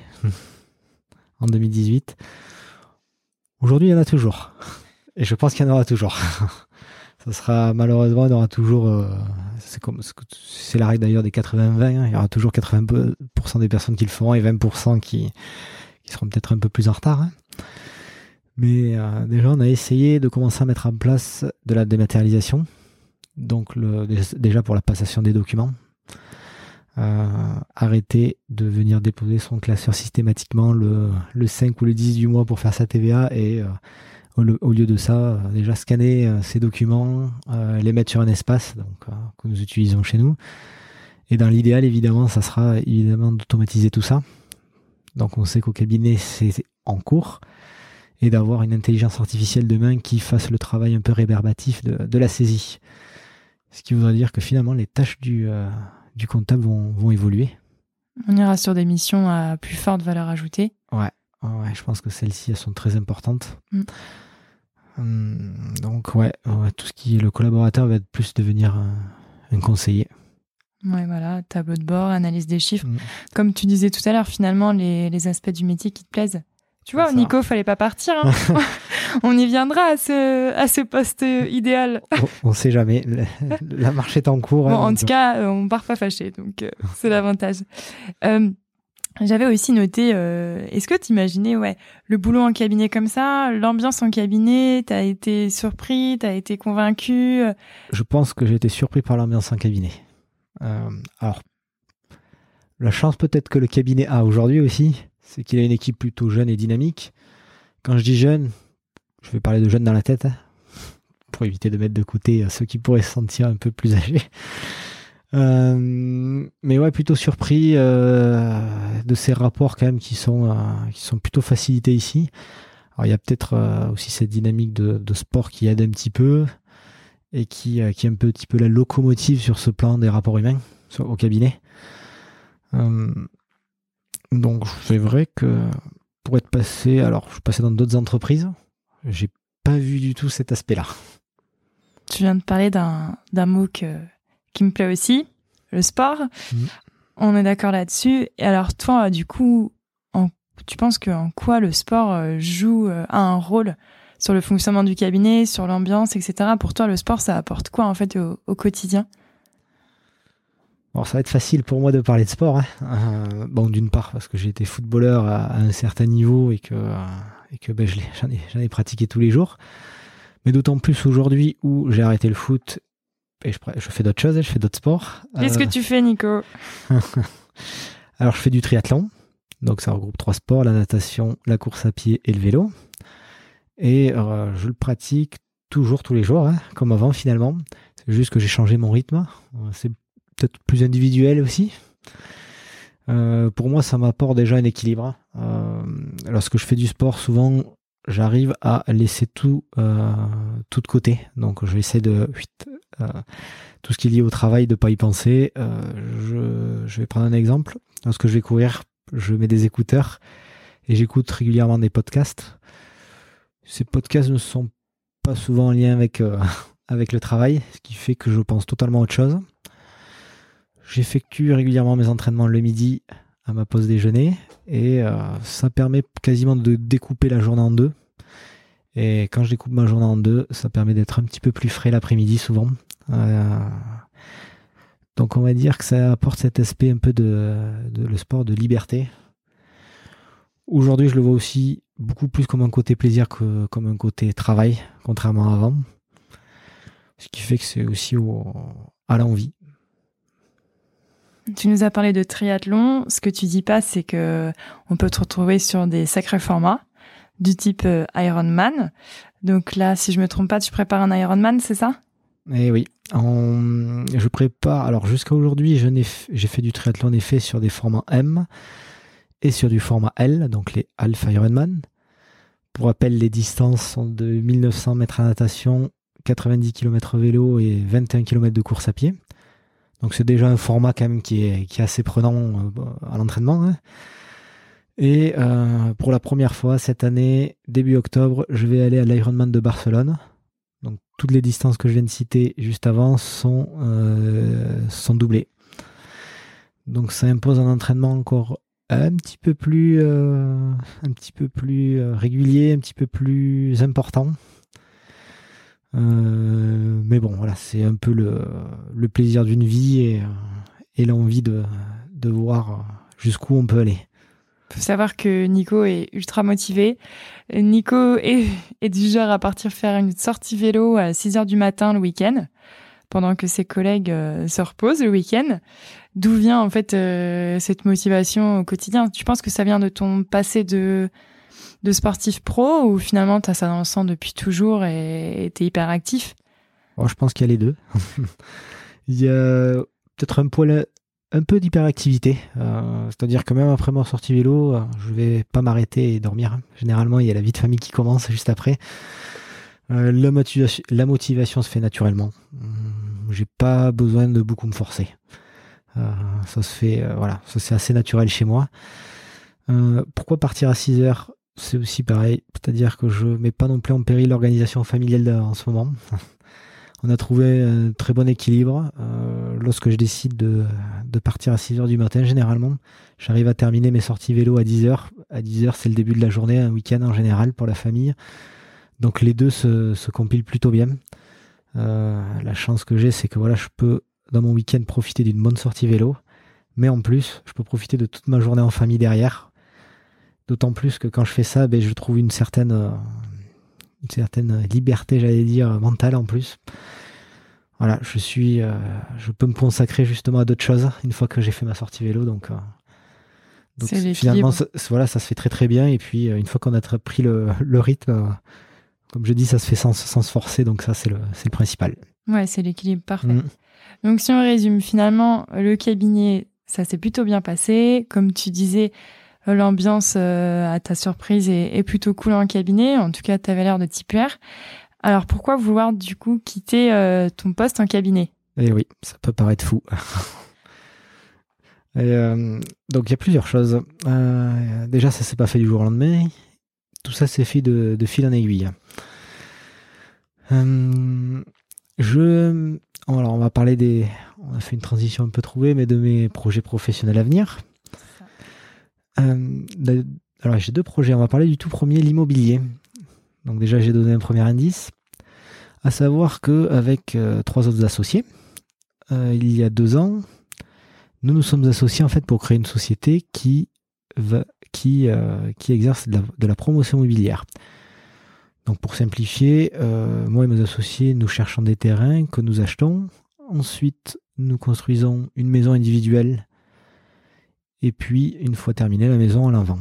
*laughs* en 2018. Aujourd'hui, il y en a toujours. Et je pense qu'il y en aura toujours. Ça sera malheureusement, il y aura toujours, euh, c'est comme, c'est la règle d'ailleurs des 80-20, hein, il y aura toujours 80% des personnes qui le feront et 20% qui, qui seront peut-être un peu plus en retard. Hein. Mais euh, déjà, on a essayé de commencer à mettre en place de la dématérialisation, donc le, déjà pour la passation des documents. Euh, arrêter de venir déposer son classeur systématiquement le, le 5 ou le 10 du mois pour faire sa TVA et au, lieu de ça, euh, déjà scanner euh, ces documents, euh, les mettre sur un espace donc, que nous utilisons chez nous. Et dans l'idéal, évidemment, ça sera évidemment d'automatiser tout ça. Donc on sait qu'au cabinet, c'est en cours. Et d'avoir une intelligence artificielle demain qui fasse le travail un peu réverbatif de, la saisie. Ce qui voudrait dire que finalement, les tâches du, du comptable vont, vont évoluer. On ira sur des missions à plus forte valeur ajoutée. Ouais, ouais je pense que celles-ci, elles sont très importantes. Mm. Hum, donc ouais, tout ce qui est le collaborateur va être plus devenir un, conseiller. Ouais, voilà, tableau de bord, analyse des chiffres. Mm. Comme tu disais tout à l'heure, finalement, les, les aspects du métier qui te plaisent. Tu vois. Nico, fallait pas partir. hein. *laughs* *laughs* On y viendra à ce, à ce poste euh, idéal. *laughs* On, on sait jamais. La marche est en cours. Bon, hein, en donc, tout cas, euh, on part pas fâché, donc euh, c'est l'avantage. Euh, J'avais aussi noté, euh, est-ce que tu imaginais ouais, le boulot en cabinet comme ça, l'ambiance en cabinet, t'as été surpris, t'as été convaincu euh, Je pense que j'ai été surpris par l'ambiance en cabinet. Euh, alors, la chance peut-être que le cabinet a aujourd'hui aussi, c'est qu'il a une équipe plutôt jeune et dynamique. Quand je dis jeune, je vais parler de jeunes dans la tête, hein, pour éviter de mettre de côté ceux qui pourraient se sentir un peu plus âgés. Euh, mais ouais, plutôt surpris euh, de ces rapports quand même qui sont, euh, qui sont plutôt facilités ici. Alors il y a peut-être aussi cette dynamique de, sport qui aide un petit peu et qui, qui est un petit peu la locomotive sur ce plan des rapports humains au cabinet. Donc c'est vrai que pour être passé, alors je suis passé dans d'autres entreprises, j'ai pas vu du tout cet aspect-là. Tu viens de parler d'un d'un mot que, qui me plaît aussi, le sport. Mhm. On est d'accord là-dessus. Et alors toi, du coup, en, tu penses que en quoi le sport euh, joue euh, a un rôle sur le fonctionnement du cabinet, sur l'ambiance, etc. Pour toi, le sport, ça apporte quoi en fait au, au quotidien? Alors ça va être facile pour moi de parler de sport. hein. Euh, bon, d'une part parce que j'ai été footballeur à, à un certain niveau et que, euh, et que ben, je j'en ai, j'en ai pratiqué tous les jours. Mais d'autant plus aujourd'hui où j'ai arrêté le foot et je, fais d'autres choses, hein, je fais d'autres sports. Qu'est-ce Euh, que tu fais, Nico *laughs* Alors, je fais du triathlon. Donc, ça regroupe trois sports la natation, la course à pied et le vélo. Et euh, je le pratique toujours, tous les jours, hein, comme avant finalement. C'est juste que j'ai changé mon rythme. Euh, C'est peut-être plus individuel aussi. Euh, pour moi, ça m'apporte déjà un équilibre. Euh, lorsque je fais du sport, souvent, j'arrive à laisser tout, euh, tout de côté. Donc, je vais essayer de euh, tout ce qui est lié au travail, de pas y penser. Euh, je, vais prendre un exemple. Lorsque je vais courir, je mets des écouteurs et j'écoute régulièrement des podcasts. Ces podcasts ne sont pas souvent en lien avec, euh, *laughs* le travail, ce qui fait que je pense totalement autre chose. J'effectue régulièrement mes entraînements le midi à ma pause déjeuner et euh, ça permet quasiment de découper la journée en deux. Et quand je découpe ma journée en deux, ça permet d'être un petit peu plus frais l'après-midi souvent. Euh, donc on va dire que ça apporte cet aspect un peu de, le sport de liberté. Aujourd'hui, je le vois aussi beaucoup plus comme un côté plaisir que comme un côté travail, contrairement à avant. Ce qui fait que c'est aussi au, à l'envie. Tu nous as parlé de triathlon. Ce que tu dis pas, c'est que on peut te retrouver sur des sacrés formats du type euh, Ironman. Donc là, si je me trompe pas, tu prépares un Ironman, c'est ça? Et oui, je prépare. Alors jusqu'à aujourd'hui, j'ai fait du triathlon en effet sur des formats M et sur du format L, donc les Alpha Ironman. Pour rappel, les distances sont de 1900 mètres à natation, 90 km vélo et 21 km de course à pied. Donc c'est déjà un format quand même qui est, qui assez prenant euh, à l'entraînement. hein. Et euh, pour la première fois cette année, début octobre, je vais aller à l'Ironman de Barcelone. Toutes les distances que je viens de citer juste avant sont, euh, sont doublées. Donc ça impose un entraînement encore un petit peu plus, euh, un petit peu plus euh, régulier, un petit peu plus important. Mais bon, voilà, c'est un peu le, plaisir d'une vie et, l'envie de voir jusqu'où on peut aller. Faut savoir que Nico est ultra motivé. Nico est, du genre à partir faire une sortie vélo à 6 heures du matin le week-end, pendant que ses collègues euh, se reposent le week-end. D'où vient en fait euh, cette motivation au quotidien? Tu penses que ça vient de ton passé de, sportif pro ou finalement tu as ça dans le sang depuis toujours et tu es hyper actif Bon, je pense qu'il y a les deux. *laughs* Il y a peut-être un poil, un peu d'hyperactivité. Euh, C'est-à-dire que même après ma sortie vélo, euh, je vais pas m'arrêter et dormir. Généralement, il y a la vie de famille qui commence juste après. Euh, la, motivation, se fait naturellement. Hum, J'ai pas besoin de beaucoup me forcer. Ça se fait, voilà, ça c'est assez naturel chez moi. Pourquoi partir à 6 heures? C'est aussi pareil, c'est-à-dire que je mets pas non plus en péril l'organisation familiale en ce moment. *laughs* On a trouvé un très bon équilibre. Lorsque je décide de, de partir à 6 heures du matin, généralement, j'arrive à terminer mes sorties vélo à 10 heures. À 10 heures, c'est le début de la journée, un week-end en général pour la famille. Donc les deux se, compilent plutôt bien. Euh, la chance que j'ai, c'est que voilà, je peux dans mon week-end profiter d'une bonne sortie vélo, mais en plus, je peux profiter de toute ma journée en famille derrière. D'autant plus que quand je fais ça, ben, je trouve euh, une certaine liberté, j'allais dire, mentale en plus. Voilà, je suis, euh, je peux me consacrer justement à d'autres choses une fois que j'ai fait ma sortie vélo, donc. Euh, donc finalement, ça, voilà, ça se fait très très bien. Et puis une fois qu'on a pris le, le rythme, comme je dis, ça se fait sans, sans se forcer, donc ça c'est le, le principal. Ouais, c'est l'équilibre parfait. Mm. Donc si on résume, finalement, le cabinet, ça s'est plutôt bien passé. Comme tu disais, l'ambiance, euh, à ta surprise, est, est, plutôt cool en cabinet. En tout cas, tu avais l'air de t'y plaire. Alors pourquoi vouloir du coup quitter euh, ton poste en cabinet? Eh oui, ça peut paraître fou. euh, donc il y a plusieurs choses. Euh, déjà, ça s'est pas fait du jour au lendemain. Tout ça s'est fait de, de, fil en aiguille. Je, alors on va parler des, on a fait une transition un peu trouvée, mais de mes projets professionnels à venir. Alors j'ai deux projets. On va parler du tout premier, l'immobilier. Donc déjà j'ai donné un premier indice, à savoir que avec euh, trois autres associés, euh, il y a deux ans, nous nous sommes associés en fait pour créer une société qui va, qui euh, exerce de la, de la, promotion immobilière. Donc pour simplifier, moi et mes associés, nous cherchons des terrains que nous achetons. Ensuite, nous construisons une maison individuelle et puis, une fois terminée, la maison, on la vend.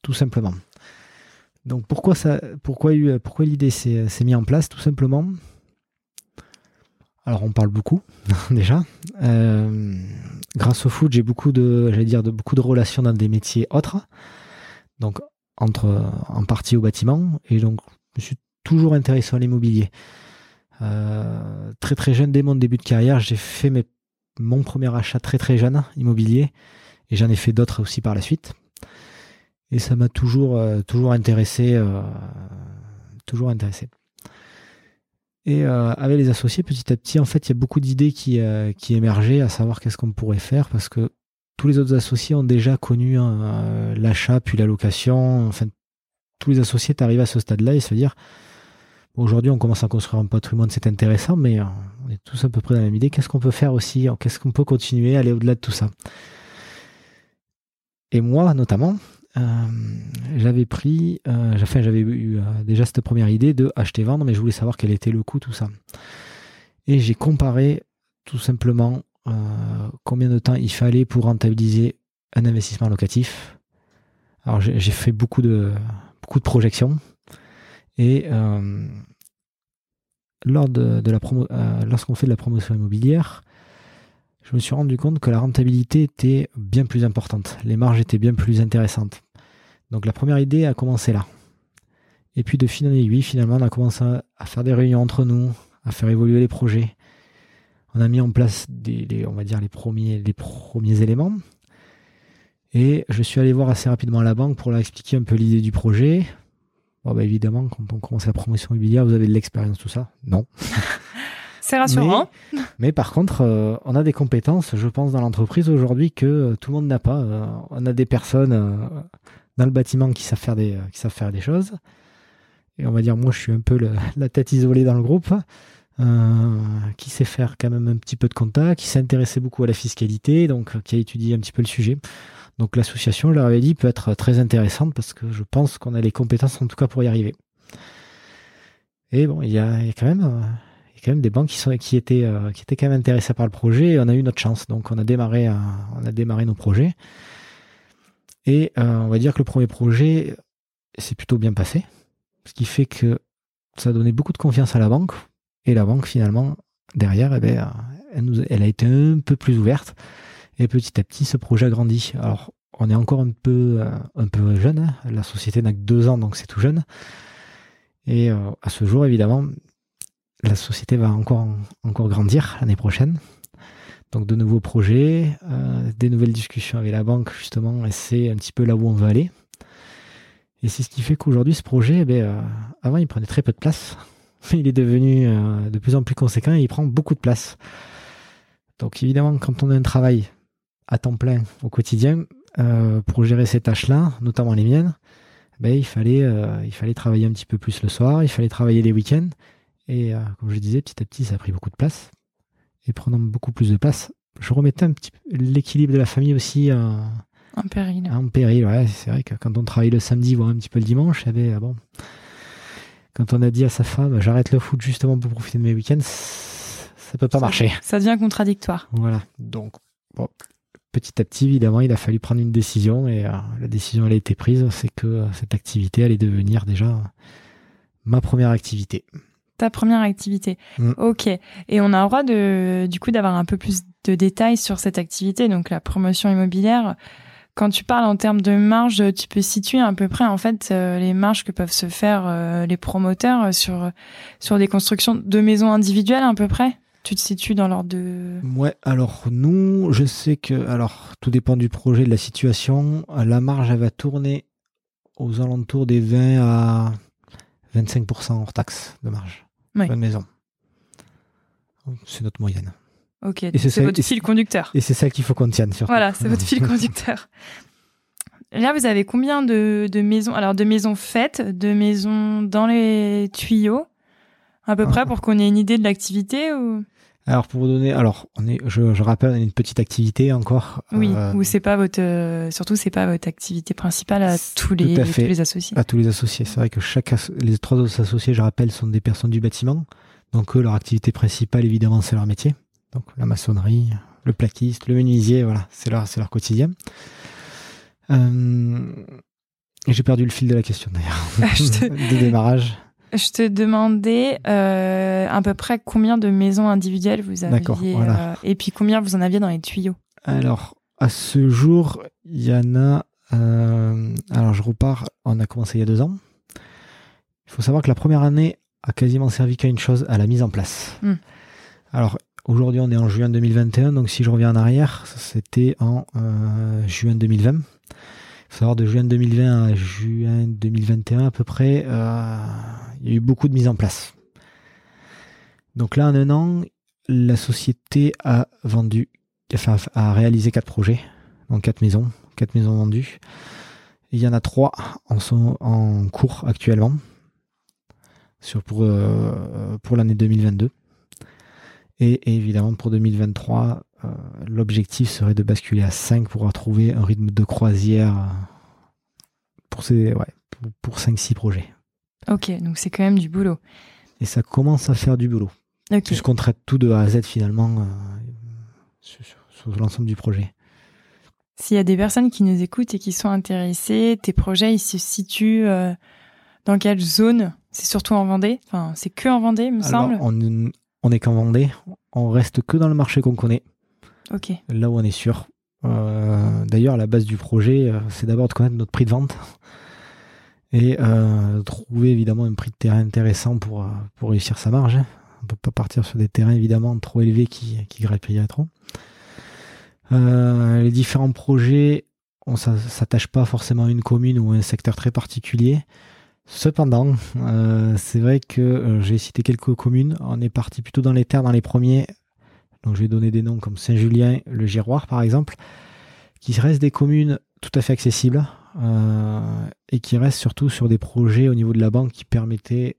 Tout simplement. Donc pourquoi, ça, pourquoi, pourquoi l'idée s'est mise en place Tout simplement? Alors on parle beaucoup *laughs* déjà. Euh, grâce au foot, j'ai beaucoup de, j'allais dire, de beaucoup de relations dans des métiers autres. Donc entre en partie au bâtiment et donc je suis toujours intéressé à l'immobilier. Euh, très très jeune, dès mon début de carrière, j'ai fait mes mon premier achat très très jeune immobilier et j'en ai fait d'autres aussi par la suite. Et ça m'a toujours euh, toujours intéressé, euh, toujours intéressé. Et euh, avec les associés, petit à petit, en fait, il y a beaucoup d'idées qui qui émergeaient, à savoir qu'est-ce qu'on pourrait faire, parce que tous les autres associés ont déjà connu hein, l'achat puis la location. Enfin, tous les associés arrivent à ce stade-là et se dire Aujourd'hui, on commence à construire un patrimoine, c'est intéressant, mais on est tous à peu près dans la même idée. Qu'est-ce qu'on peut faire aussi? Qu'est-ce qu'on peut continuer, aller au-delà de tout ça? Et moi, notamment, j'avais pris, euh, enfin, j'avais eu euh, déjà cette première idée de acheter-vendre, mais je voulais savoir quel était le coût, tout ça. Et j'ai comparé tout simplement euh, combien de temps il fallait pour rentabiliser un investissement locatif. Alors, j'ai fait beaucoup de, beaucoup de projections. Et euh, lors de, la euh, lorsqu'on fait de la promotion immobilière, je me suis rendu compte que la rentabilité était bien plus importante. Les marges étaient bien plus intéressantes. Donc la première idée a commencé là. Et puis de fil en aiguille, finalement, on a commencé à faire des réunions entre nous, à faire évoluer les projets. On a mis en place des, les, on va dire les premiers, les premiers éléments. Et je suis allé voir assez rapidement la banque pour leur expliquer un peu l'idée du projet, Bon, bah, évidemment, quand on commence la promotion immobilière, vous avez de l'expérience, tout ça Non. *laughs* C'est rassurant. Mais, mais, par contre, euh, on a des compétences, je pense, dans l'entreprise aujourd'hui que euh, tout le monde n'a pas. Euh, on a des personnes dans le bâtiment qui savent faire des, euh, qui savent faire des choses. Et on va dire, moi, je suis un peu *laughs* la tête isolée dans le groupe, qui sait faire quand même un petit peu de compta, qui s'est intéressé beaucoup à la fiscalité, donc qui a étudié un petit peu le sujet. Donc l'association, je leur avais dit, peut être très intéressante parce que je pense qu'on a les compétences en tout cas pour y arriver. Et bon, il y a, quand même, euh, il y a quand même des banques qui sont, qui étaient, euh, qui étaient quand même intéressées par le projet. Et on a eu notre chance, donc on a démarré, euh, on a démarré nos projets. Et euh, on va dire que le premier projet s'est plutôt bien passé, ce qui fait que ça a donné beaucoup de confiance à la banque. Et la banque finalement derrière, eh ben, elle, a été un peu plus ouverte. Et petit à petit, ce projet a grandi. Alors, on est encore un peu, euh, un peu jeune. Hein. La société n'a que deux ans, donc c'est tout jeune. Et euh, à ce jour, évidemment, la société va encore, encore grandir l'année prochaine. Donc de nouveaux projets, euh, des nouvelles discussions avec la banque, justement, et c'est un petit peu là où on veut aller. Et c'est ce qui fait qu'aujourd'hui, ce projet, eh ben, euh, avant, il prenait très peu de place. *laughs* Il est devenu euh, de plus en plus conséquent et il prend beaucoup de place. Donc évidemment, quand on a un travail à temps plein au quotidien, pour gérer ces tâches-là, notamment les miennes, ben, il, fallait, il fallait travailler un petit peu plus le soir, il fallait travailler les week-ends. Et comme je disais, petit à petit, ça a pris beaucoup de place. Et prenant beaucoup plus de place, je remettais un petit peu l'équilibre de la famille aussi en péril. En péril, ouais. C'est vrai que quand on travaille le samedi, voire un petit peu le dimanche, avait, bon, quand on a dit à sa femme, j'arrête le foot justement pour profiter de mes week-ends, ça peut pas marcher. Ça devient contradictoire. Voilà. Donc, bon, petit à petit, évidemment, il a fallu prendre une décision et euh, la décision, elle a été prise, c'est que euh, cette activité allait devenir déjà ma première activité. Ta première activité. Mm. Ok. Et on a le droit de, du coup, d'avoir un peu plus de détails sur cette activité, donc la promotion immobilière. Quand tu parles en termes de marge, tu peux situer à peu près en fait euh, les marges que peuvent se faire les promoteurs sur sur des constructions de maisons individuelles à peu près? Tu te situes dans l'ordre de. Ouais, alors nous, je sais que. Alors, tout dépend du projet, de la situation. La marge, elle va tourner aux alentours des 20 à 25% hors taxe de marge. Oui. maison. C'est notre moyenne. Ok, c'est votre fil conducteur. Et c'est ça qu'il faut qu'on tienne surtout. Voilà, c'est votre fil *laughs* conducteur. Là, vous avez combien de, de, maisons Alors, de maisons faites, de maisons dans les tuyaux, à peu ah. près, pour qu'on ait une idée de l'activité ou? Alors pour vous donner, alors on est, je, je rappelle, on a une petite activité encore. Oui, euh, ou c'est pas votre, euh, surtout c'est pas votre activité principale à tous les, à tous les associés. À tous les associés, c'est vrai que chaque, les trois autres associés, je rappelle, sont des personnes du bâtiment. Donc eux, leur activité principale, évidemment, c'est leur métier. Donc la maçonnerie, le plaquiste, le menuisier, voilà, c'est leur, c'est leur quotidien. Euh, j'ai perdu le fil de la question d'ailleurs, *laughs* de démarrage. Je te demandais euh, à peu près combien de maisons individuelles vous aviez euh, et puis combien vous en aviez dans les tuyaux? Alors, à ce jour, il y en a. Euh, alors, je repars. On a commencé il y a deux ans. Il faut savoir que la première année a quasiment servi qu'à une chose, à la mise en place. Hmm. Alors, aujourd'hui, on est en juin 2021, donc si je reviens en arrière, c'était en juin 2020 faut savoir de juin 2020 à juin 2021 à peu près, euh, il y a eu beaucoup de mise en place. Donc là, en un an, la société a vendu, enfin, a réalisé quatre projets, donc quatre maisons, quatre maisons vendues. il y en a trois en, sont en cours actuellement sur pour, euh, pour l'année 2022. Et, évidemment, pour 2023, euh, l'objectif serait de basculer à 5 pour retrouver un rythme de croisière pour, ces, ouais, pour, 5-6 projets. Ok, donc c'est quand même du boulot. Et ça commence à faire du boulot. Puisqu'on traite tout de A à Z finalement euh, sur, l'ensemble du projet. S'il y a des personnes qui nous écoutent et qui sont intéressées, tes projets, ils se situent euh, dans quelle zone? C'est surtout en Vendée? Enfin, c'est que en Vendée, me semble? on, on est qu'en Vendée. On reste que dans le marché qu'on connaît. Là où on est sûr. Euh, d'ailleurs, la base du projet, euh, c'est d'abord de connaître notre prix de vente et euh, trouver évidemment un prix de terrain intéressant pour, réussir sa marge. On ne peut pas partir sur des terrains évidemment trop élevés qui, qui trop. les différents projets, on ne s'attache pas forcément à une commune ou à un secteur très particulier. Cependant, c'est vrai que j'ai cité quelques communes. On est parti plutôt dans les terres dans les premiers donc je vais donner des noms comme Saint-Julien, le Giroir par exemple, qui restent des communes tout à fait accessibles euh, et qui restent surtout sur des projets au niveau de la banque qui permettaient,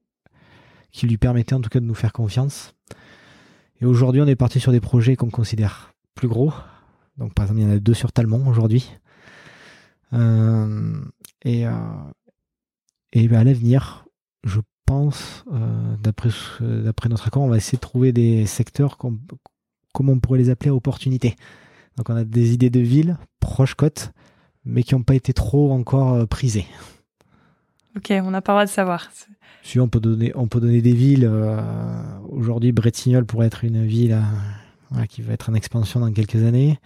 qui lui permettaient en tout cas de nous faire confiance. Et aujourd'hui, on est parti sur des projets qu'on considère plus gros. Donc par exemple, il y en a deux sur Talmont aujourd'hui. Euh, et euh, et ben, à l'avenir, je pense, d'après notre accord, on va essayer de trouver des secteurs comment on pourrait les appeler, opportunités. Donc on a des idées de villes proches côte, mais qui n'ont pas été trop encore euh, prisées. Ok, on n'a pas le droit de savoir. Si on peut donner, on peut donner des villes. Euh, aujourd'hui, Bretignolles pourrait être une ville euh, qui va être en expansion dans quelques années.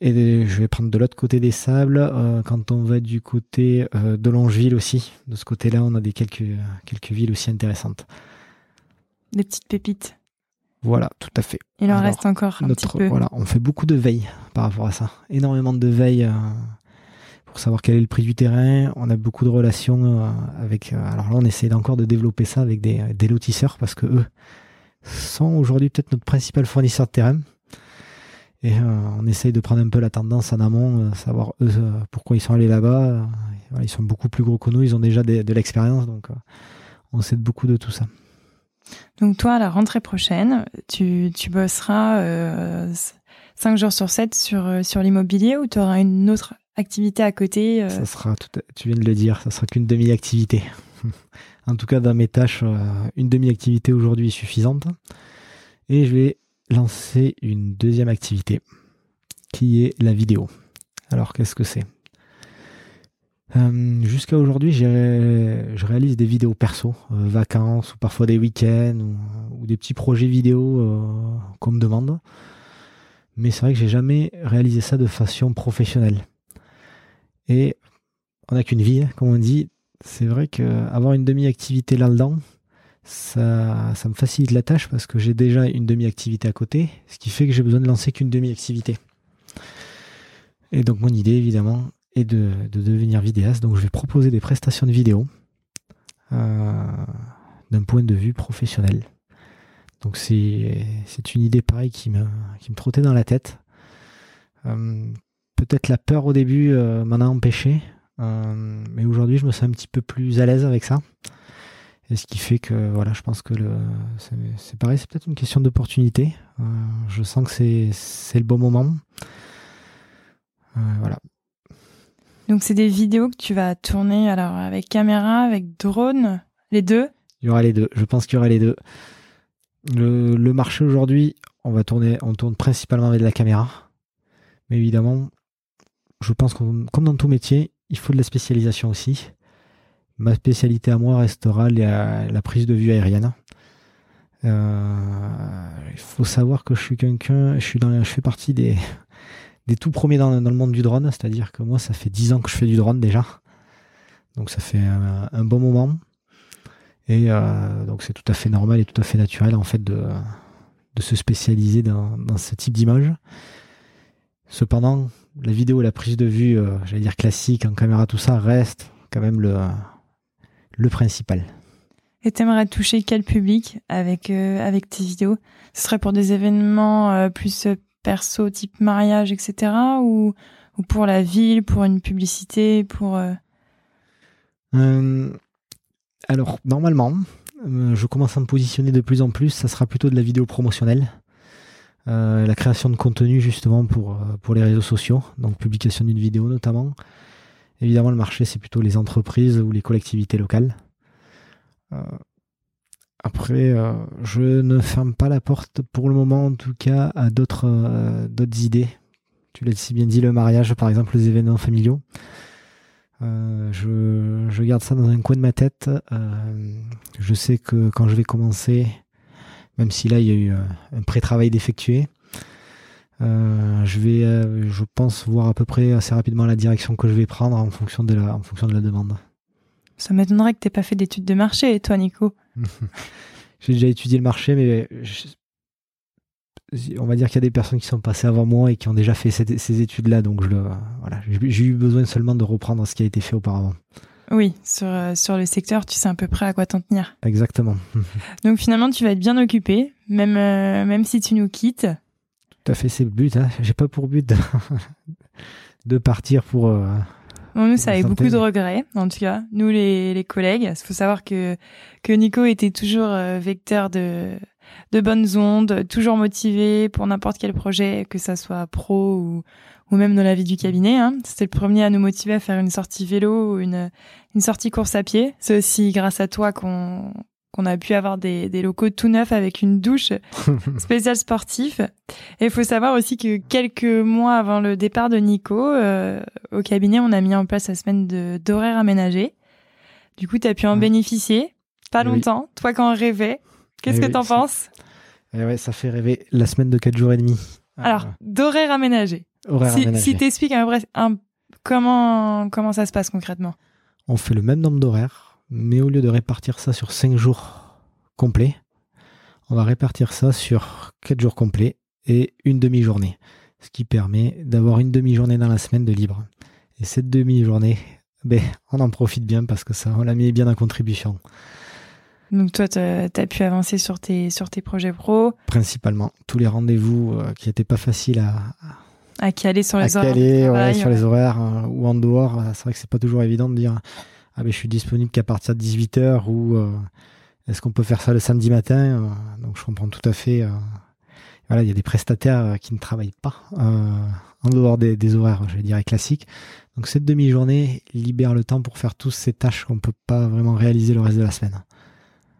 Et je vais prendre de l'autre côté des sables. quand on va du côté de Longeville aussi, de ce côté-là, on a des quelques, quelques villes aussi intéressantes. Des petites pépites. Voilà, tout à fait. Il en reste encore un petit peu. Voilà, on fait beaucoup de veille par rapport à ça. Énormément de veille euh, pour savoir quel est le prix du terrain. On a beaucoup de relations euh, avec. Euh, alors là, on essaie encore de développer ça avec des, des lotisseurs parce que eux sont aujourd'hui peut-être notre principal fournisseur de terrain. Et on essaye de prendre un peu la tendance en amont, savoir eux pourquoi ils sont allés là-bas. ils sont beaucoup plus gros que nous, ils ont déjà de l'expérience, donc on sait beaucoup de tout ça. Donc toi, à la rentrée prochaine, tu, tu bosseras euh, 5 jours sur 7 sur, euh, sur l'immobilier ou tu auras une autre activité à côté euh? Ça sera, tout, tu viens de le dire, ça sera qu'une demi-activité. *laughs* en tout cas, dans mes tâches, euh, une demi-activité aujourd'hui est suffisante. Et je vais lancer une deuxième activité qui est la vidéo. Alors, qu'est-ce que c'est? Euh, Jusqu'à aujourd'hui, je réalise des vidéos perso, euh, vacances ou parfois des week-ends ou, des petits projets vidéo euh, qu'on me demande. Mais c'est vrai que j'ai jamais réalisé ça de façon professionnelle. Et on n'a qu'une vie, hein, comme on dit. C'est vrai qu'avoir une demi-activité là-dedans, ça, ça me facilite la tâche parce que j'ai déjà une demi-activité à côté, ce qui fait que j'ai besoin de lancer qu'une demi-activité. Et donc mon idée, évidemment, et de, devenir vidéaste. Donc je vais proposer des prestations de vidéo euh, d'un point de vue professionnel. Donc c'est une idée pareille qui me, qui me trottait dans la tête. Euh, peut-être la peur au début euh, m'en a empêché, mais aujourd'hui je me sens un petit peu plus à l'aise avec ça. Et ce qui fait que voilà, je pense que c'est pareil, c'est peut-être une question d'opportunité. je sens que c'est le bon moment. voilà, donc c'est des vidéos que tu vas tourner alors avec caméra, avec drone, les deux? Il y aura les deux, je pense qu'il y aura les deux. Le, marché aujourd'hui, on va tourner, on tourne principalement avec de la caméra. Mais évidemment, je pense que comme dans tout métier, il faut de la spécialisation aussi. Ma spécialité à moi restera la, prise de vue aérienne. Euh, il faut savoir que je suis quelqu'un, je suis dans, je fais partie des, des tout premiers dans, le monde du drone, c'est-à-dire que moi, ça fait 10 ans que je fais du drone déjà. Donc ça fait un, bon moment. Et euh, donc c'est tout à fait normal et tout à fait naturel en fait de, se spécialiser dans, ce type d'image. Cependant, la vidéo la prise de vue, euh, j'allais dire classique, en caméra, tout ça, reste quand même le, le principal. Et t'aimerais toucher quel public avec, euh, avec tes vidéos? Ce serait pour des événements plus perso type mariage, etc. Ou, ou pour la ville, pour une publicité, pour... Euh, euh, alors, normalement, euh, je commence à me positionner de plus en plus, ça sera plutôt de la vidéo promotionnelle. la création de contenu justement pour les réseaux sociaux, donc publication d'une vidéo notamment. Évidemment, le marché, c'est plutôt les entreprises ou les collectivités locales. Après, euh, je ne ferme pas la porte pour le moment, en tout cas, à d'autres euh, idées. Tu l'as si bien dit, le mariage, par exemple, les événements familiaux. Euh, je, je, garde ça dans un coin de ma tête. je sais que quand je vais commencer, même si là il y a eu un pré-travail d'effectuer, je vais, je pense, voir à peu près assez rapidement la direction que je vais prendre en fonction de la, en fonction de la demande. Ça m'étonnerait que tu n'aies pas fait d'études de marché, toi, Nico. *laughs* J'ai déjà étudié le marché, mais on va dire qu'il y a des personnes qui sont passées avant moi et qui ont déjà fait ces, études-là. Donc, voilà, j'ai eu besoin seulement de reprendre ce qui a été fait auparavant. Oui, sur, euh, sur le secteur, tu sais à peu près à quoi t'en tenir. Exactement. *laughs* Donc finalement, tu vas être bien occupé, même, euh, même si tu nous quittes. Tout à fait, c'est le but. Hein. J'ai pas pour but de, *laughs* de partir pour, euh, nous, ça avait beaucoup de regrets, en tout cas. Nous, les, les collègues, il faut savoir que, que Nico était toujours euh, vecteur de, de bonnes ondes, toujours motivé pour n'importe quel projet, que ça soit pro ou, ou même dans la vie du cabinet. Hein. C'était le premier à nous motiver à faire une sortie vélo ou une, une sortie course à pied. C'est aussi grâce à toi qu'on qu'on a pu avoir des, des, locaux tout neufs avec une douche *laughs* spéciale sportif. Et il faut savoir aussi que quelques mois avant le départ de Nico, euh, au cabinet, on a mis en place la semaine d'horaire aménagé. Du coup, tu as pu en bénéficier. Pas longtemps. Toi, quand on rêvait. Qu'est-ce eh que t'en penses? Eh ouais, ça fait rêver la semaine de 4 jours et demi. Alors, d'horaire aménagé. Horaire si. Si t'expliques un, un, comment, comment ça se passe concrètement? On fait le même nombre d'horaires mais au lieu de répartir ça sur 5 jours complets, on va répartir ça sur 4 jours complets et une demi-journée. Ce qui permet d'avoir une demi-journée dans la semaine de libre. Et cette demi-journée, ben, on en profite bien parce que ça, on la met bien en contribution. Donc toi, tu as pu avancer sur tes, sur tes projets pro Principalement. Tous les rendez-vous euh, qui n'étaient pas faciles à, à caler sur les à horaires. caler, ouais, sur les horaires euh, ou en dehors. Euh, C'est vrai que c'est pas toujours évident de dire ah ben je suis disponible qu'à partir de 18h ou euh, est-ce qu'on peut faire ça le samedi matin Euh, Donc je comprends tout à fait. euh, voilà, il y a des prestataires qui ne travaillent pas en dehors des, des horaires, je dirais classiques. Donc cette demi-journée libère le temps pour faire tous ces tâches qu'on peut pas vraiment réaliser le reste de la semaine.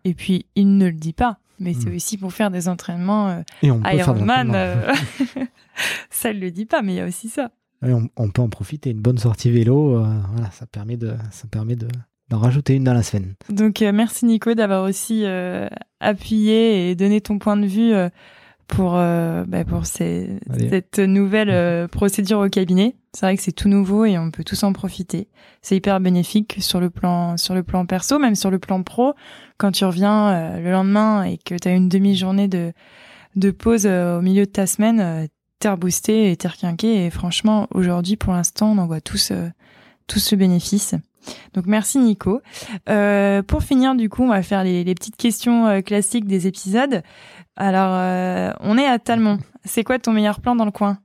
Et puis, il ne le dit pas, mais c'est Mm. aussi pour faire des entraînements Ironman. euh, *laughs* ça, il le dit pas, mais il y a aussi ça. On, on peut en profiter. Une bonne sortie vélo, euh, voilà, ça permet de, ça permet de d'en rajouter une dans la semaine. Donc, euh, merci Nico d'avoir aussi euh, appuyé et donné ton point de vue euh, pour, bah, pour ces- cette nouvelle *laughs* procédure au cabinet. C'est vrai que c'est tout nouveau et on peut tous en profiter. C'est hyper bénéfique sur le plan sur le plan perso, même sur le plan pro. Quand tu reviens le lendemain et que tu as une demi-journée de de pause au milieu de ta semaine, reboosté et requinqué. Et franchement, aujourd'hui, pour l'instant, on en voit tous euh, tous le bénéfice. Donc merci Nico. Euh, pour finir, du coup, on va faire les, petites questions euh, classiques des épisodes. Alors, on est à Talmont. C'est quoi ton meilleur plan dans le coin?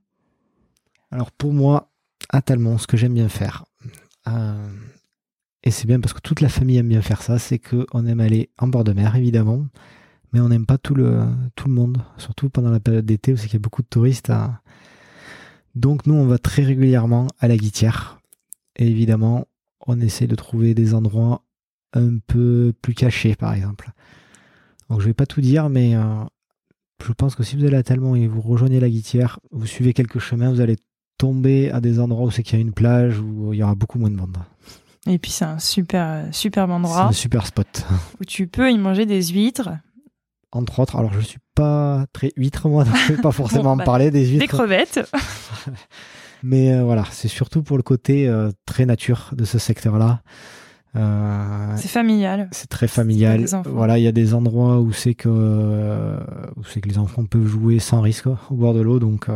Alors pour moi, à Talmont, ce que j'aime bien faire, et c'est bien parce que toute la famille aime bien faire ça, c'est qu'on aime aller en bord de mer, évidemment, mais on n'aime pas tout le, tout le monde, surtout pendant la période d'été où c'est qu'il y a beaucoup de touristes. hein. Donc nous, on va très régulièrement à la Guitière. Et évidemment, on essaie de trouver des endroits un peu plus cachés, par exemple. Donc je vais pas tout dire, mais euh, je pense que si vous allez à Talmont et vous rejoignez la Guitière, vous suivez quelques chemins, vous allez tomber à des endroits où c'est qu'il y a une plage où il y aura beaucoup moins de monde. Et puis c'est un super euh, superbe C'est endroit un super spot. où tu peux y manger des huîtres, Entre autres, alors je suis pas très huître moi, donc je vais pas *laughs* forcément Bon, en bah, parler des des huîtres. crevettes. *laughs* Mais euh, voilà, c'est surtout pour le côté euh, très nature de ce secteur-là. Euh, C'est familial. c'est très familial. des. Voilà, il y a des endroits où c'est que où c'est que les enfants peuvent jouer sans risque quoi, au bord de l'eau. Donc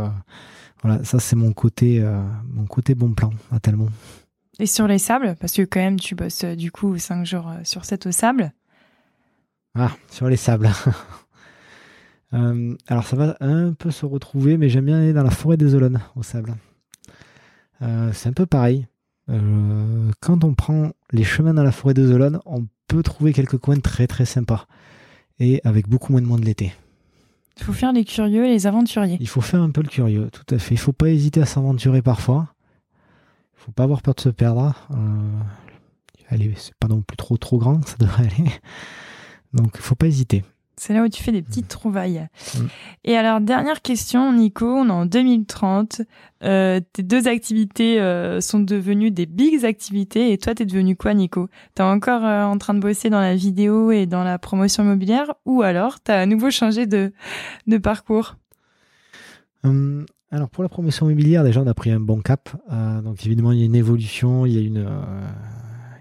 voilà, ça c'est mon côté mon côté bon plan à Talmont. Et sur les sables, parce que quand même tu bosses du coup 5 jours sur 7 au sable. Ah, sur les sables. *laughs* Euh, alors ça va un peu se retrouver, mais j'aime bien aller dans la forêt des Olonnes au sable. Euh, c'est un peu pareil. Euh, quand on prend les chemins dans la forêt des Olonnes, on peut trouver quelques coins très très sympas. Et avec beaucoup moins de monde l'été. Il faut faire les curieux et les aventuriers. Il faut faire un peu le curieux, tout à fait. Il faut pas hésiter à s'aventurer parfois. Il faut pas avoir peur de se perdre. Euh, allez, c'est pas non plus trop trop grand, ça devrait *laughs* aller. Donc il faut pas hésiter. C'est là où tu fais des petites trouvailles. Mm. Et alors, dernière question, Nico, on est en 2030. Euh, tes deux activités euh, sont devenues des bigs activités. Et toi, t'es devenu quoi, Nico? T'es encore euh, en train de bosser dans la vidéo et dans la promotion immobilière? Ou alors, t'as à nouveau changé de, de parcours? Hum, alors pour la promotion immobilière, déjà on a pris un bon cap. Donc évidemment il y a une évolution, il y a une,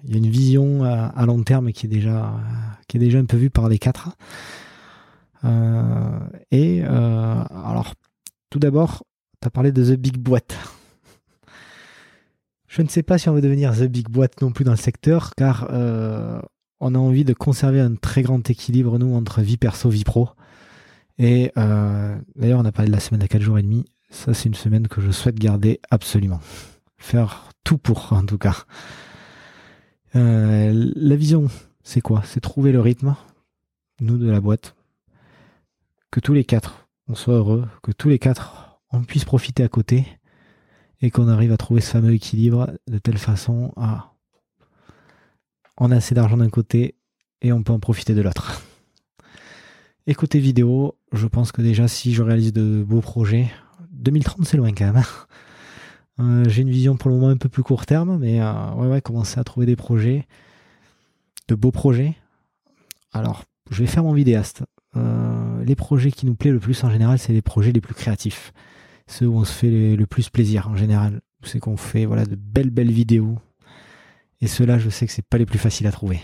il y a une vision à long terme qui est déjà, qui est déjà un peu vue par les quatre. Euh, et euh, alors tout d'abord, tu as parlé de The Big Boîte. *laughs* Je ne sais pas si on veut devenir The Big Boîte non plus dans le secteur, car euh, on a envie de conserver un très grand équilibre, nous, entre vie perso, vie pro. Et d'ailleurs, on a parlé de la semaine à 4 jours et demi. Ça, c'est une semaine que je souhaite garder absolument. Faire tout pour, en tout cas. La vision, c'est quoi? C'est trouver le rythme, nous, de la boîte. Que tous les quatre, on soit heureux. Que tous les quatre, on puisse profiter à côté. Et qu'on arrive à trouver ce fameux équilibre de telle façon à... On a assez d'argent d'un côté et on peut en profiter de l'autre. *laughs* Et vidéo, je pense que déjà si je réalise de beaux projets, 2030 c'est loin quand même. hein. Euh, J'ai une vision pour le moment un peu plus court terme, mais euh, ouais, ouais, commencer à trouver des projets, beaux projets. Alors, je vais faire mon vidéaste. Euh, les projets qui nous plaisent le plus en général, c'est les projets les plus créatifs. Ceux où on se fait le, plus plaisir en général. C'est qu'on fait voilà, de belles belles vidéos. Et ceux-là, je sais que c'est pas les plus faciles à trouver.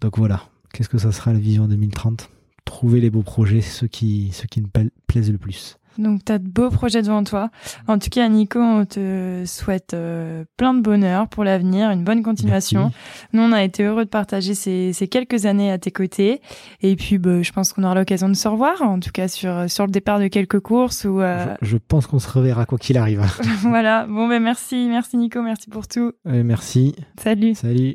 Donc voilà, qu'est-ce que ça sera la vision 2030 trouver les beaux projets, ceux qui, ceux qui pla- plaisent le plus. Donc, tu as de beaux projets devant toi. En tout cas, Nico, on te souhaite euh, plein de bonheur pour l'avenir, une bonne continuation. Merci. Nous, on a été heureux de partager ces, ces quelques années à tes côtés. Et puis, bah, je pense qu'on aura l'occasion de se revoir, en tout cas sur, sur le départ de quelques courses. Ou, euh, Je, je pense qu'on se reverra quoi qu'il arrive. *laughs* voilà. Bon, ben merci. Merci, Nico. Merci pour tout. Euh, merci. Salut. Salut.